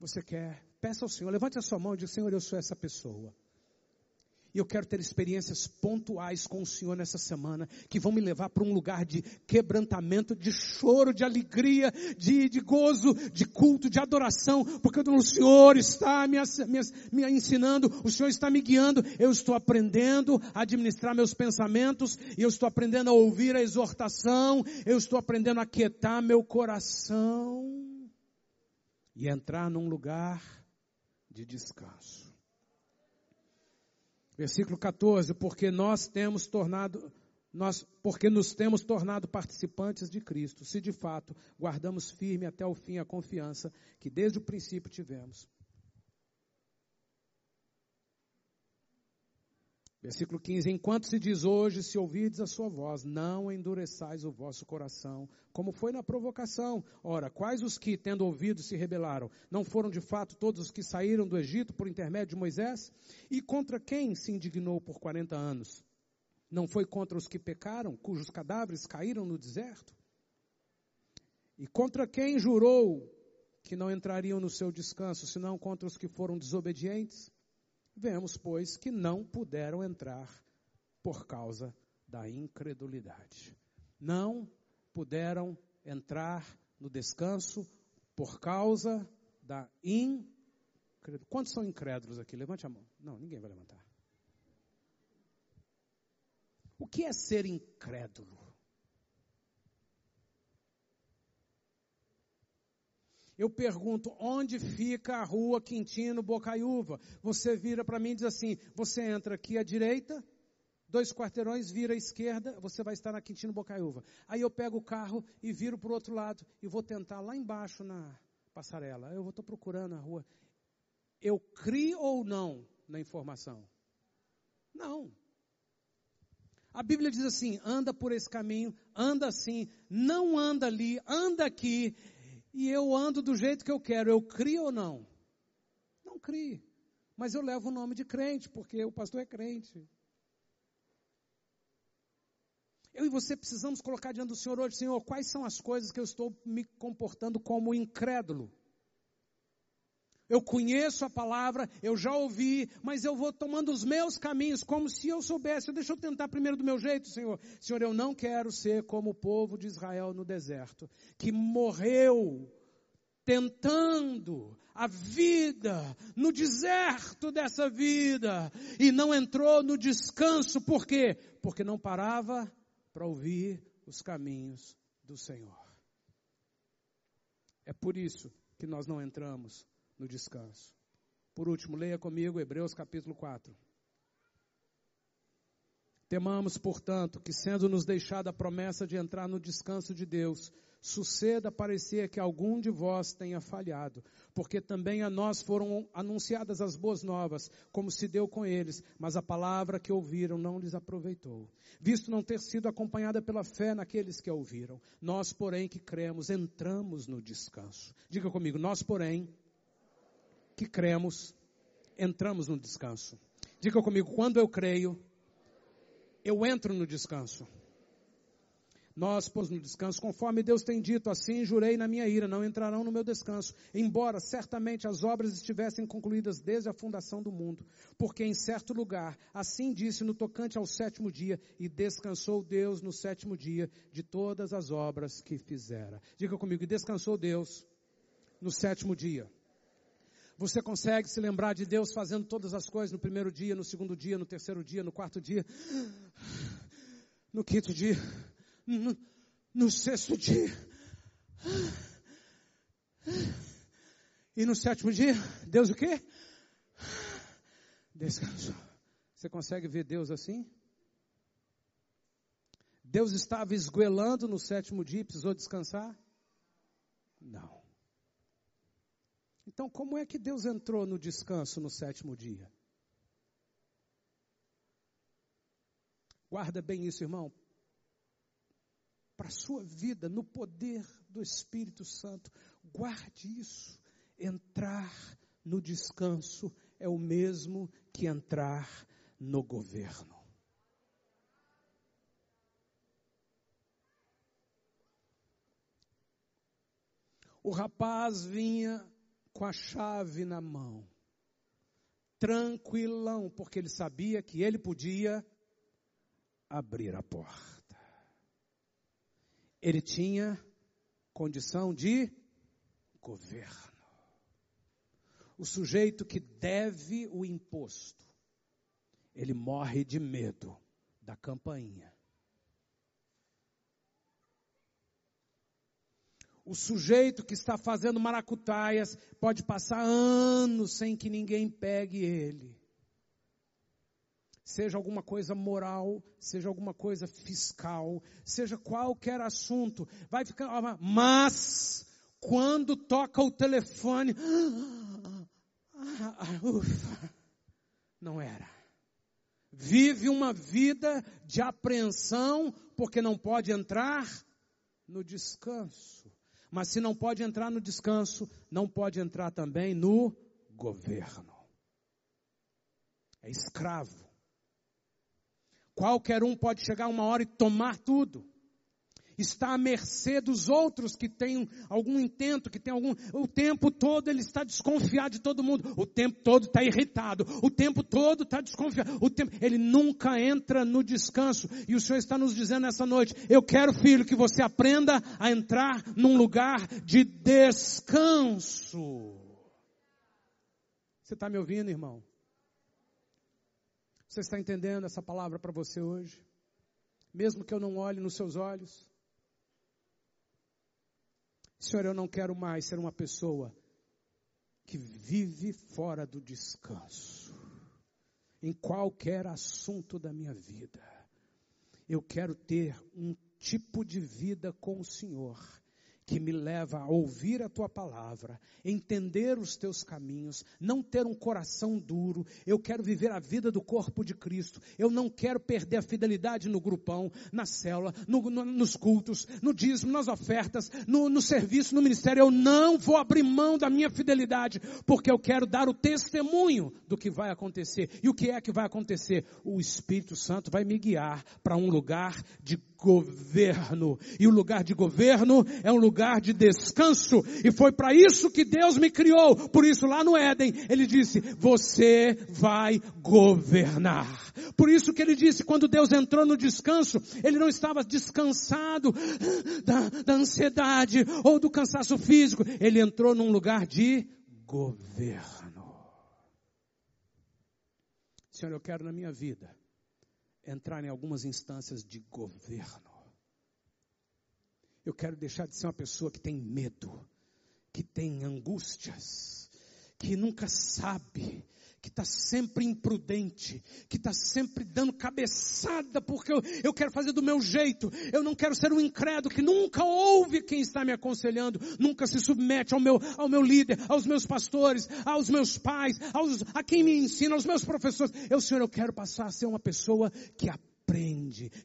Você quer? Peça ao Senhor, levante a sua mão e diga: Senhor, eu sou essa pessoa. E eu quero ter experiências pontuais com o Senhor nessa semana, que vão me levar para um lugar de quebrantamento, de choro, de alegria, de, de gozo, de culto, de adoração, porque o Senhor está me, me, me ensinando, o Senhor está me guiando, eu estou aprendendo a administrar meus pensamentos, eu estou aprendendo a ouvir a exortação, eu estou aprendendo a quietar meu coração e entrar num lugar de descanso. Versículo 14, porque nós temos tornado, nós, porque nos temos tornado participantes de Cristo, se de fato guardamos firme até o fim a confiança que desde o princípio tivemos. Versículo 15: Enquanto se diz hoje, se ouvides a sua voz, não endureçais o vosso coração, como foi na provocação. Ora, quais os que, tendo ouvido, se rebelaram? Não foram de fato todos os que saíram do Egito por intermédio de Moisés? E contra quem se indignou por quarenta anos? Não foi contra os que pecaram, cujos cadáveres caíram no deserto? E contra quem jurou que não entrariam no seu descanso, senão contra os que foram desobedientes? Vemos, pois, que não puderam entrar por causa da incredulidade. Não puderam entrar no descanso por causa da incredulidade. Quantos são incrédulos aqui? Levante a mão. Não, ninguém vai levantar. O que é ser incrédulo? Eu pergunto, onde fica a rua Quintino Bocaiúva? Você vira para mim e diz assim, você entra aqui à direita, dois quarteirões, vira à esquerda, você vai estar na Quintino Bocaiúva. Aí eu pego o carro e viro para o outro lado e vou tentar lá embaixo na passarela. Eu estou procurando a rua. Eu crio ou não na informação? Não. A Bíblia diz assim: anda por esse caminho, anda assim, não anda ali, anda aqui e eu ando do jeito que eu quero, eu crio ou não? Não crio. Mas eu levo o nome de crente, porque o pastor é crente. Eu e você precisamos colocar diante do Senhor hoje, Senhor, quais são as coisas que eu estou me comportando como incrédulo? Eu conheço a palavra, eu já ouvi, mas eu vou tomando os meus caminhos como se eu soubesse. Deixa eu tentar primeiro do meu jeito, Senhor. Senhor, eu não quero ser como o povo de Israel no deserto, que morreu tentando a vida no deserto dessa vida e não entrou no descanso. Por quê? Porque não parava para ouvir os caminhos do Senhor. É por isso que nós não entramos no descanso. Por último, leia comigo Hebreus capítulo 4. Temamos, portanto, que sendo nos deixada a promessa de entrar no descanso de Deus, suceda parecer que algum de vós tenha falhado, porque também a nós foram anunciadas as boas novas, como se deu com eles, mas a palavra que ouviram não lhes aproveitou, visto não ter sido acompanhada pela fé naqueles que a ouviram. Nós, porém, que cremos, entramos no descanso. Diga comigo, nós, porém, que cremos, entramos no descanso. Diga comigo, quando eu creio, eu entro no descanso. Nós pôs no descanso, conforme Deus tem dito, assim jurei na minha ira, não entrarão no meu descanso, embora certamente as obras estivessem concluídas desde a fundação do mundo. Porque em certo lugar, assim disse no tocante ao sétimo dia, e descansou Deus no sétimo dia de todas as obras que fizera. Diga comigo, e descansou Deus no sétimo dia. Você consegue se lembrar de Deus fazendo todas as coisas no primeiro dia, no segundo dia, no terceiro dia, no quarto dia, no quinto dia, no, no sexto dia. E no sétimo dia, Deus o quê? Descansou. Você consegue ver Deus assim? Deus estava esguelando no sétimo dia e precisou descansar? Não. Então, como é que Deus entrou no descanso no sétimo dia? Guarda bem isso, irmão. Para a sua vida, no poder do Espírito Santo, guarde isso. Entrar no descanso é o mesmo que entrar no governo. O rapaz vinha com a chave na mão, tranquilão, porque ele sabia que ele podia abrir a porta. Ele tinha condição de governo. O sujeito que deve o imposto, ele morre de medo da campainha. O sujeito que está fazendo maracutaias pode passar anos sem que ninguém pegue ele. Seja alguma coisa moral, seja alguma coisa fiscal, seja qualquer assunto, vai ficar. Mas, quando toca o telefone, ufa, [GASPS] não era. Vive uma vida de apreensão porque não pode entrar no descanso. Mas se não pode entrar no descanso, não pode entrar também no governo. É escravo. Qualquer um pode chegar uma hora e tomar tudo está à mercê dos outros que têm algum intento, que tem algum. O tempo todo ele está desconfiado de todo mundo. O tempo todo está irritado. O tempo todo está desconfiado. O tempo, ele nunca entra no descanso. E o Senhor está nos dizendo nessa noite: Eu quero, filho, que você aprenda a entrar num lugar de descanso. Você está me ouvindo, irmão? Você está entendendo essa palavra para você hoje? Mesmo que eu não olhe nos seus olhos, Senhor, eu não quero mais ser uma pessoa que vive fora do descanso, em qualquer assunto da minha vida. Eu quero ter um tipo de vida com o Senhor que me leva a ouvir a tua palavra, entender os teus caminhos, não ter um coração duro. Eu quero viver a vida do corpo de Cristo. Eu não quero perder a fidelidade no grupão, na célula, no, no, nos cultos, no dízimo, nas ofertas, no, no serviço, no ministério. Eu não vou abrir mão da minha fidelidade, porque eu quero dar o testemunho do que vai acontecer. E o que é que vai acontecer? O Espírito Santo vai me guiar para um lugar de governo. E o lugar de governo é um lugar de descanso. E foi para isso que Deus me criou. Por isso, lá no Éden, ele disse: Você vai governar. Por isso que ele disse: quando Deus entrou no descanso, ele não estava descansado da, da ansiedade ou do cansaço físico. Ele entrou num lugar de governo. Senhor, eu quero na minha vida entrar em algumas instâncias de governo. Eu quero deixar de ser uma pessoa que tem medo, que tem angústias, que nunca sabe, que está sempre imprudente, que está sempre dando cabeçada, porque eu, eu quero fazer do meu jeito, eu não quero ser um incrédulo que nunca ouve quem está me aconselhando, nunca se submete ao meu, ao meu líder, aos meus pastores, aos meus pais, aos, a quem me ensina, aos meus professores. Eu, Senhor, eu quero passar a ser uma pessoa que aprende,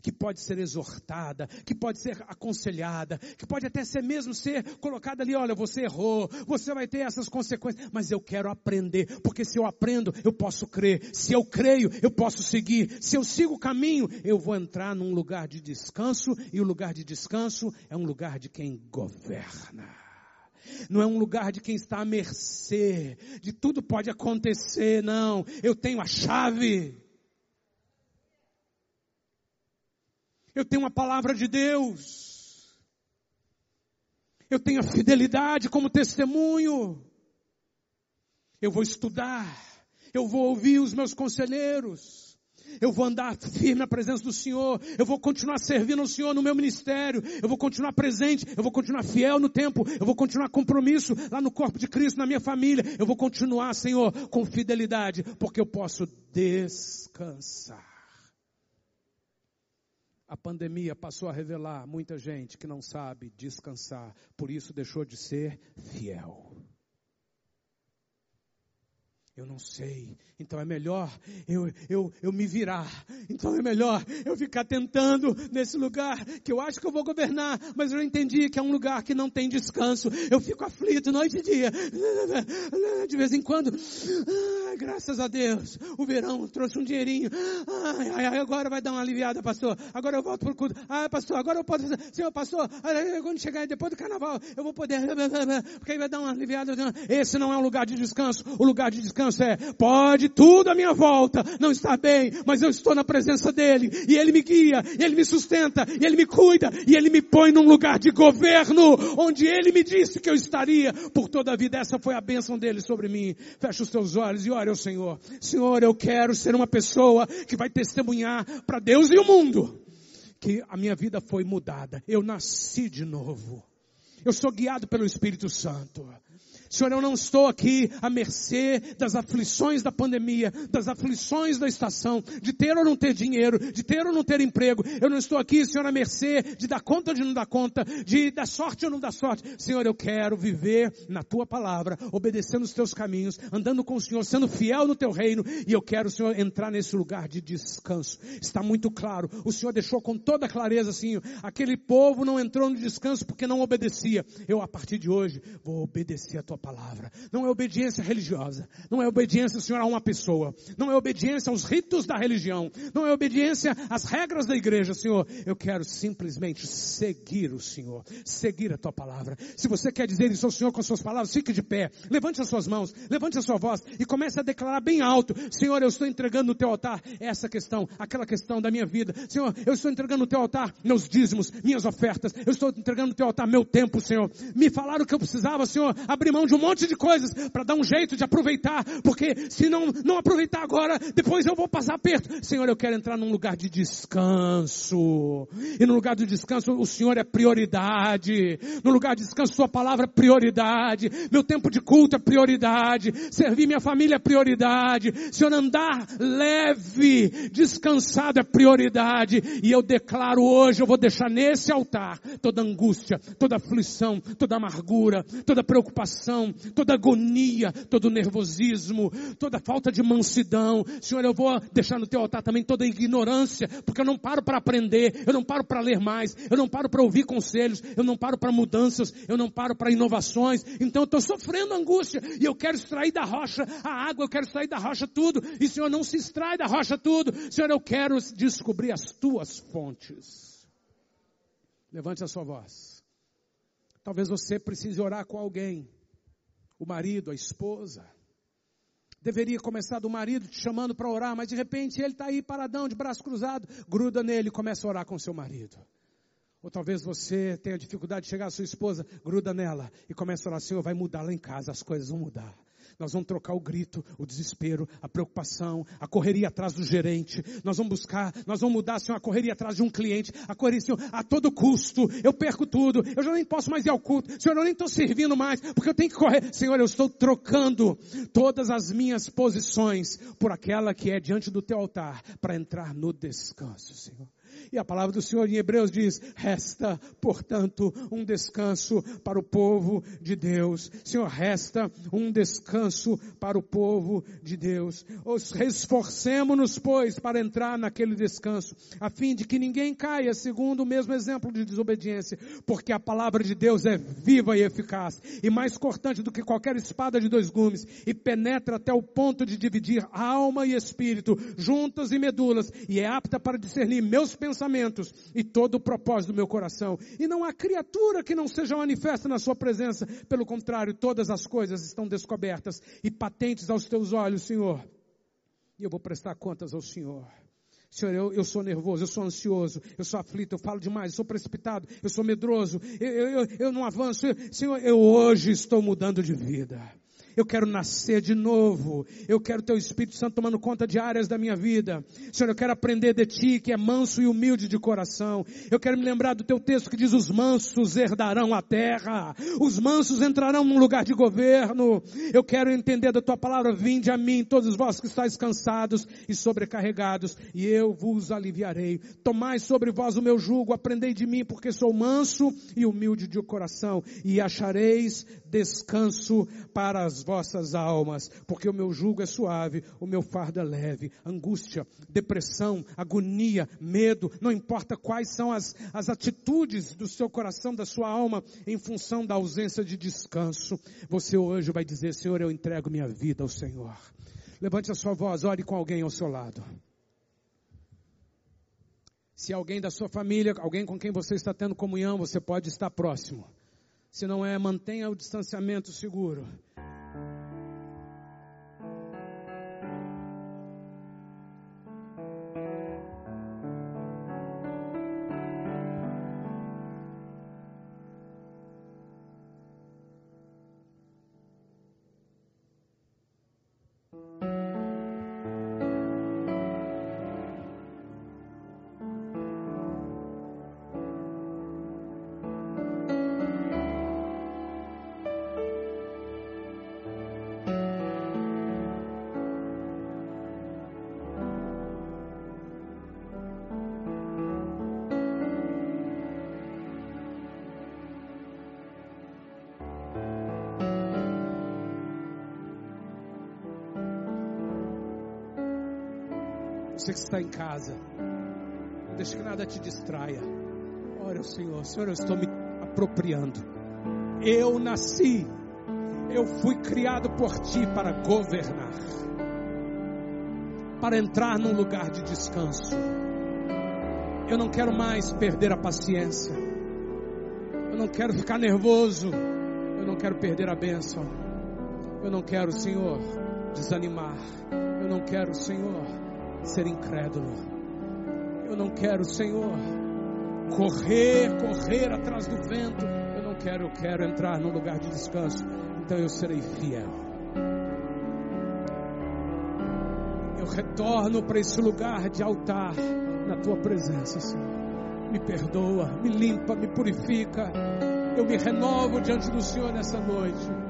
que pode ser exortada, que pode ser aconselhada, que pode até ser mesmo ser colocada ali, olha, você errou, você vai ter essas consequências, mas eu quero aprender, porque se eu aprendo, eu posso crer, se eu creio, eu posso seguir, se eu sigo o caminho, eu vou entrar num lugar de descanso, e o lugar de descanso é um lugar de quem governa. Não é um lugar de quem está à mercê, de tudo pode acontecer, não. Eu tenho a chave. Eu tenho a palavra de Deus. Eu tenho a fidelidade como testemunho. Eu vou estudar. Eu vou ouvir os meus conselheiros. Eu vou andar firme na presença do Senhor. Eu vou continuar servindo ao Senhor no meu ministério. Eu vou continuar presente. Eu vou continuar fiel no tempo. Eu vou continuar compromisso lá no corpo de Cristo, na minha família. Eu vou continuar, Senhor, com fidelidade, porque eu posso descansar. A pandemia passou a revelar muita gente que não sabe descansar, por isso deixou de ser fiel. Eu não sei. Então é melhor eu, eu, eu me virar. Então é melhor eu ficar tentando nesse lugar que eu acho que eu vou governar, mas eu entendi que é um lugar que não tem descanso. Eu fico aflito noite e dia. De vez em quando, graças a Deus, o verão trouxe um dinheirinho. Ai, ai, agora vai dar uma aliviada, pastor. Agora eu volto para o culto. Ah, pastor, agora eu posso. Senhor, pastor, quando chegar depois do carnaval, eu vou poder. [LAUGHS] Porque aí vai dar uma aliviada. Esse não é um lugar de descanso. O lugar de descanso é, pode tudo à minha volta não está bem, mas eu estou na presença dEle, e Ele me guia, e Ele me sustenta, e Ele me cuida, e Ele me põe num lugar de governo, onde Ele me disse que eu estaria por toda a vida. Essa foi a bênção dEle sobre mim. Fecha os teus olhos e ore ao Senhor. Senhor, eu quero ser uma pessoa que vai testemunhar para Deus e o mundo que a minha vida foi mudada. Eu nasci de novo. Eu sou guiado pelo Espírito Santo. Senhor, eu não estou aqui à mercê das aflições da pandemia, das aflições da estação, de ter ou não ter dinheiro, de ter ou não ter emprego. Eu não estou aqui, Senhor, à mercê de dar conta ou de não dar conta, de dar sorte ou não dar sorte. Senhor, eu quero viver na tua palavra, obedecendo os teus caminhos, andando com o Senhor, sendo fiel no teu reino, e eu quero, Senhor, entrar nesse lugar de descanso. Está muito claro. O Senhor deixou com toda clareza assim, aquele povo não entrou no descanso porque não obedecia. Eu, a partir de hoje, vou obedecer a tua palavra. Não é obediência religiosa. Não é obediência, Senhor, a uma pessoa. Não é obediência aos ritos da religião. Não é obediência às regras da igreja, Senhor. Eu quero simplesmente seguir o Senhor. Seguir a tua palavra. Se você quer dizer isso ao Senhor com as suas palavras, fique de pé. Levante as suas mãos. Levante a sua voz. E comece a declarar bem alto. Senhor, eu estou entregando no teu altar essa questão, aquela questão da minha vida. Senhor, eu estou entregando no teu altar meus dízimos, minhas ofertas. Eu estou entregando no teu altar meu tempo, Senhor. Me falaram o que eu precisava, Senhor. Abrir mão de de um monte de coisas para dar um jeito de aproveitar, porque se não, não aproveitar agora, depois eu vou passar perto. Senhor, eu quero entrar num lugar de descanso. E no lugar do descanso, o Senhor é prioridade. No lugar de descanso, Sua palavra é prioridade. Meu tempo de culto é prioridade. Servir minha família é prioridade. Senhor, andar leve, descansado é prioridade. E eu declaro hoje, eu vou deixar nesse altar toda angústia, toda aflição, toda amargura, toda preocupação, toda agonia, todo nervosismo, toda falta de mansidão. Senhor, eu vou deixar no teu altar também toda ignorância, porque eu não paro para aprender, eu não paro para ler mais, eu não paro para ouvir conselhos, eu não paro para mudanças, eu não paro para inovações. Então eu estou sofrendo angústia e eu quero extrair da rocha a água, eu quero extrair da rocha tudo. E Senhor, não se extrai da rocha tudo. Senhor, eu quero descobrir as tuas fontes. Levante a sua voz. Talvez você precise orar com alguém o marido, a esposa. Deveria começar do marido te chamando para orar, mas de repente ele está aí paradão, de braço cruzado, gruda nele e começa a orar com seu marido. Ou talvez você tenha dificuldade de chegar à sua esposa, gruda nela e começa a falar, Senhor, vai mudar lá em casa, as coisas vão mudar. Nós vamos trocar o grito, o desespero, a preocupação, a correria atrás do gerente. Nós vamos buscar, nós vamos mudar, Senhor, a correria atrás de um cliente. A correria, Senhor, a todo custo. Eu perco tudo. Eu já nem posso mais ir ao culto. Senhor, eu nem estou servindo mais, porque eu tenho que correr. Senhor, eu estou trocando todas as minhas posições por aquela que é diante do teu altar para entrar no descanso, Senhor. E a palavra do Senhor em Hebreus diz: resta, portanto, um descanso para o povo de Deus. Senhor, resta um descanso para o povo de Deus. Os esforcemos-nos, pois, para entrar naquele descanso, a fim de que ninguém caia segundo o mesmo exemplo de desobediência, porque a palavra de Deus é viva e eficaz, e mais cortante do que qualquer espada de dois gumes, e penetra até o ponto de dividir alma e espírito, juntas e medulas, e é apta para discernir meus pensamentos e todo o propósito do meu coração. E não há criatura que não seja manifesta na sua presença. Pelo contrário, todas as coisas estão descobertas e patentes aos teus olhos, Senhor. E eu vou prestar contas ao Senhor. Senhor, eu, eu, sou nervoso, eu sou ansioso, eu sou aflito, eu falo demais, eu sou precipitado, eu sou medroso, eu, eu, eu não avanço. Senhor, eu hoje estou mudando de vida. Eu quero nascer de novo. Eu quero teu Espírito Santo tomando conta de áreas da minha vida. Senhor, eu quero aprender de ti, que é manso e humilde de coração. Eu quero me lembrar do teu texto que diz: os mansos herdarão a terra. Os mansos entrarão num lugar de governo. Eu quero entender da tua palavra. Vinde a mim, todos vós que estáis cansados e sobrecarregados, e eu vos aliviarei. Tomai sobre vós o meu jugo, aprendei de mim, porque sou manso e humilde de coração, e achareis descanso para as vossas almas, porque o meu jugo é suave, o meu fardo é leve. Angústia, depressão, agonia, medo, não importa quais são as, as atitudes do seu coração, da sua alma, em função da ausência de descanso, você hoje vai dizer, Senhor, eu entrego minha vida ao Senhor. Levante a sua voz, ore com alguém ao seu lado. Se alguém da sua família, alguém com quem você está tendo comunhão, você pode estar próximo. Se não é, mantenha o distanciamento seguro. Você que está em casa, não deixe que nada te distraia. Ore ao Senhor, Senhor, eu estou me apropriando. Eu nasci, eu fui criado por ti para governar, para entrar num lugar de descanso. Eu não quero mais perder a paciência. Eu não quero ficar nervoso. Eu não quero perder a bênção. Eu não quero, Senhor, desanimar. Eu não quero, Senhor, ser incrédulo. Eu não quero, Senhor, correr, correr atrás do vento. Eu não quero, eu quero entrar num lugar de descanso. Então eu serei fiel. Eu retorno para esse lugar de altar na tua presença, Senhor. Me perdoa, me limpa, me purifica. Eu me renovo diante do Senhor nessa noite.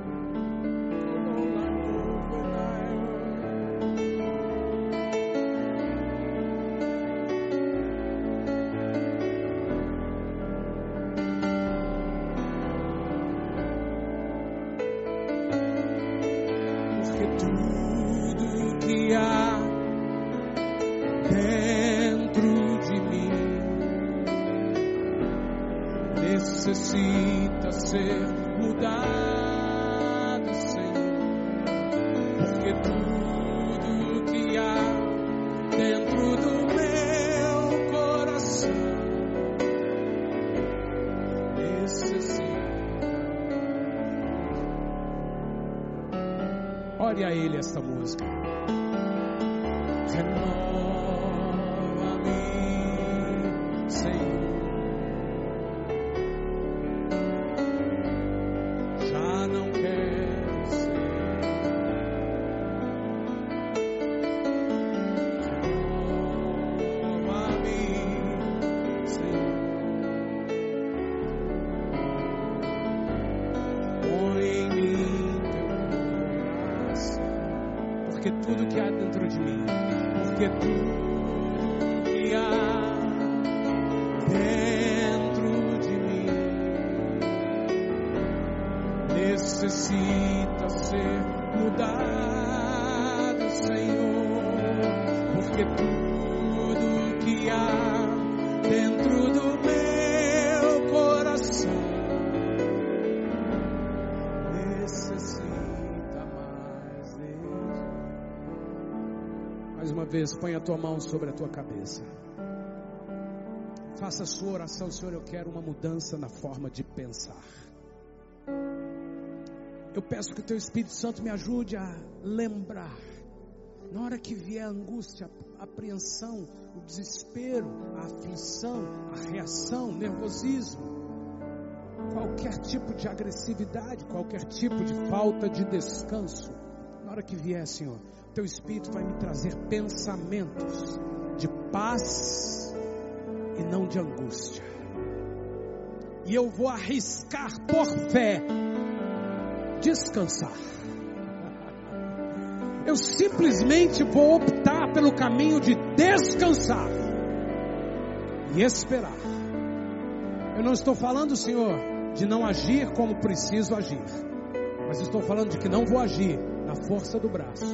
Jones. Vez, põe a tua mão sobre a tua cabeça. Faça a sua oração, Senhor. Eu quero uma mudança na forma de pensar. Eu peço que o Teu Espírito Santo me ajude a lembrar. Na hora que vier a angústia, a apreensão, o desespero, a aflição, a reação, o nervosismo, qualquer tipo de agressividade, qualquer tipo de falta de descanso, na hora que vier, Senhor, Teu Espírito vai me trazer pensamentos de paz e não de angústia. E eu vou arriscar por fé descansar. Eu simplesmente vou optar pelo caminho de descansar e esperar. Eu não estou falando, Senhor, de não agir como preciso agir, mas estou falando de que não vou agir na força do braço,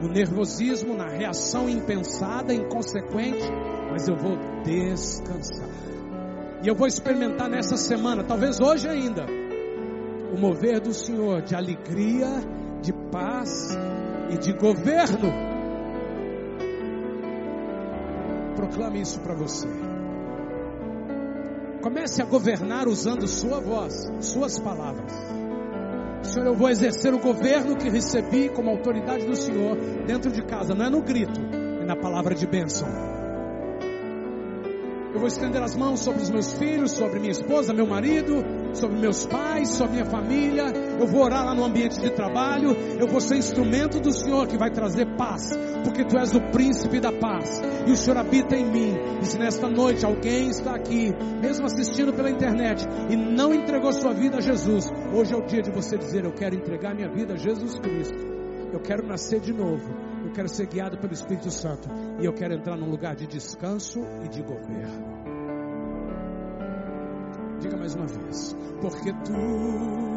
no nervosismo, na reação impensada, inconsequente, mas eu vou descansar. E eu vou experimentar nessa semana, talvez hoje ainda, o mover do Senhor de alegria, de paz e de governo. Proclame isso para você. Comece a governar usando sua voz, suas palavras. Senhor, eu vou exercer o governo que recebi como autoridade do Senhor dentro de casa, não é no grito, é na palavra de bênção. Eu vou estender as mãos sobre os meus filhos, sobre minha esposa, meu marido, sobre meus pais, sobre minha família. Eu vou orar lá no ambiente de trabalho. Eu vou ser instrumento do Senhor que vai trazer paz, porque Tu és o príncipe da paz e o Senhor habita em mim. E se nesta noite alguém está aqui, mesmo assistindo pela internet, e não entregou sua vida a Jesus, hoje é o dia de você dizer: Eu quero entregar minha vida a Jesus Cristo. Eu quero nascer de novo. Eu quero ser guiado pelo Espírito Santo. E eu quero entrar num lugar de descanso e de governo. Diga mais uma vez. Porque tu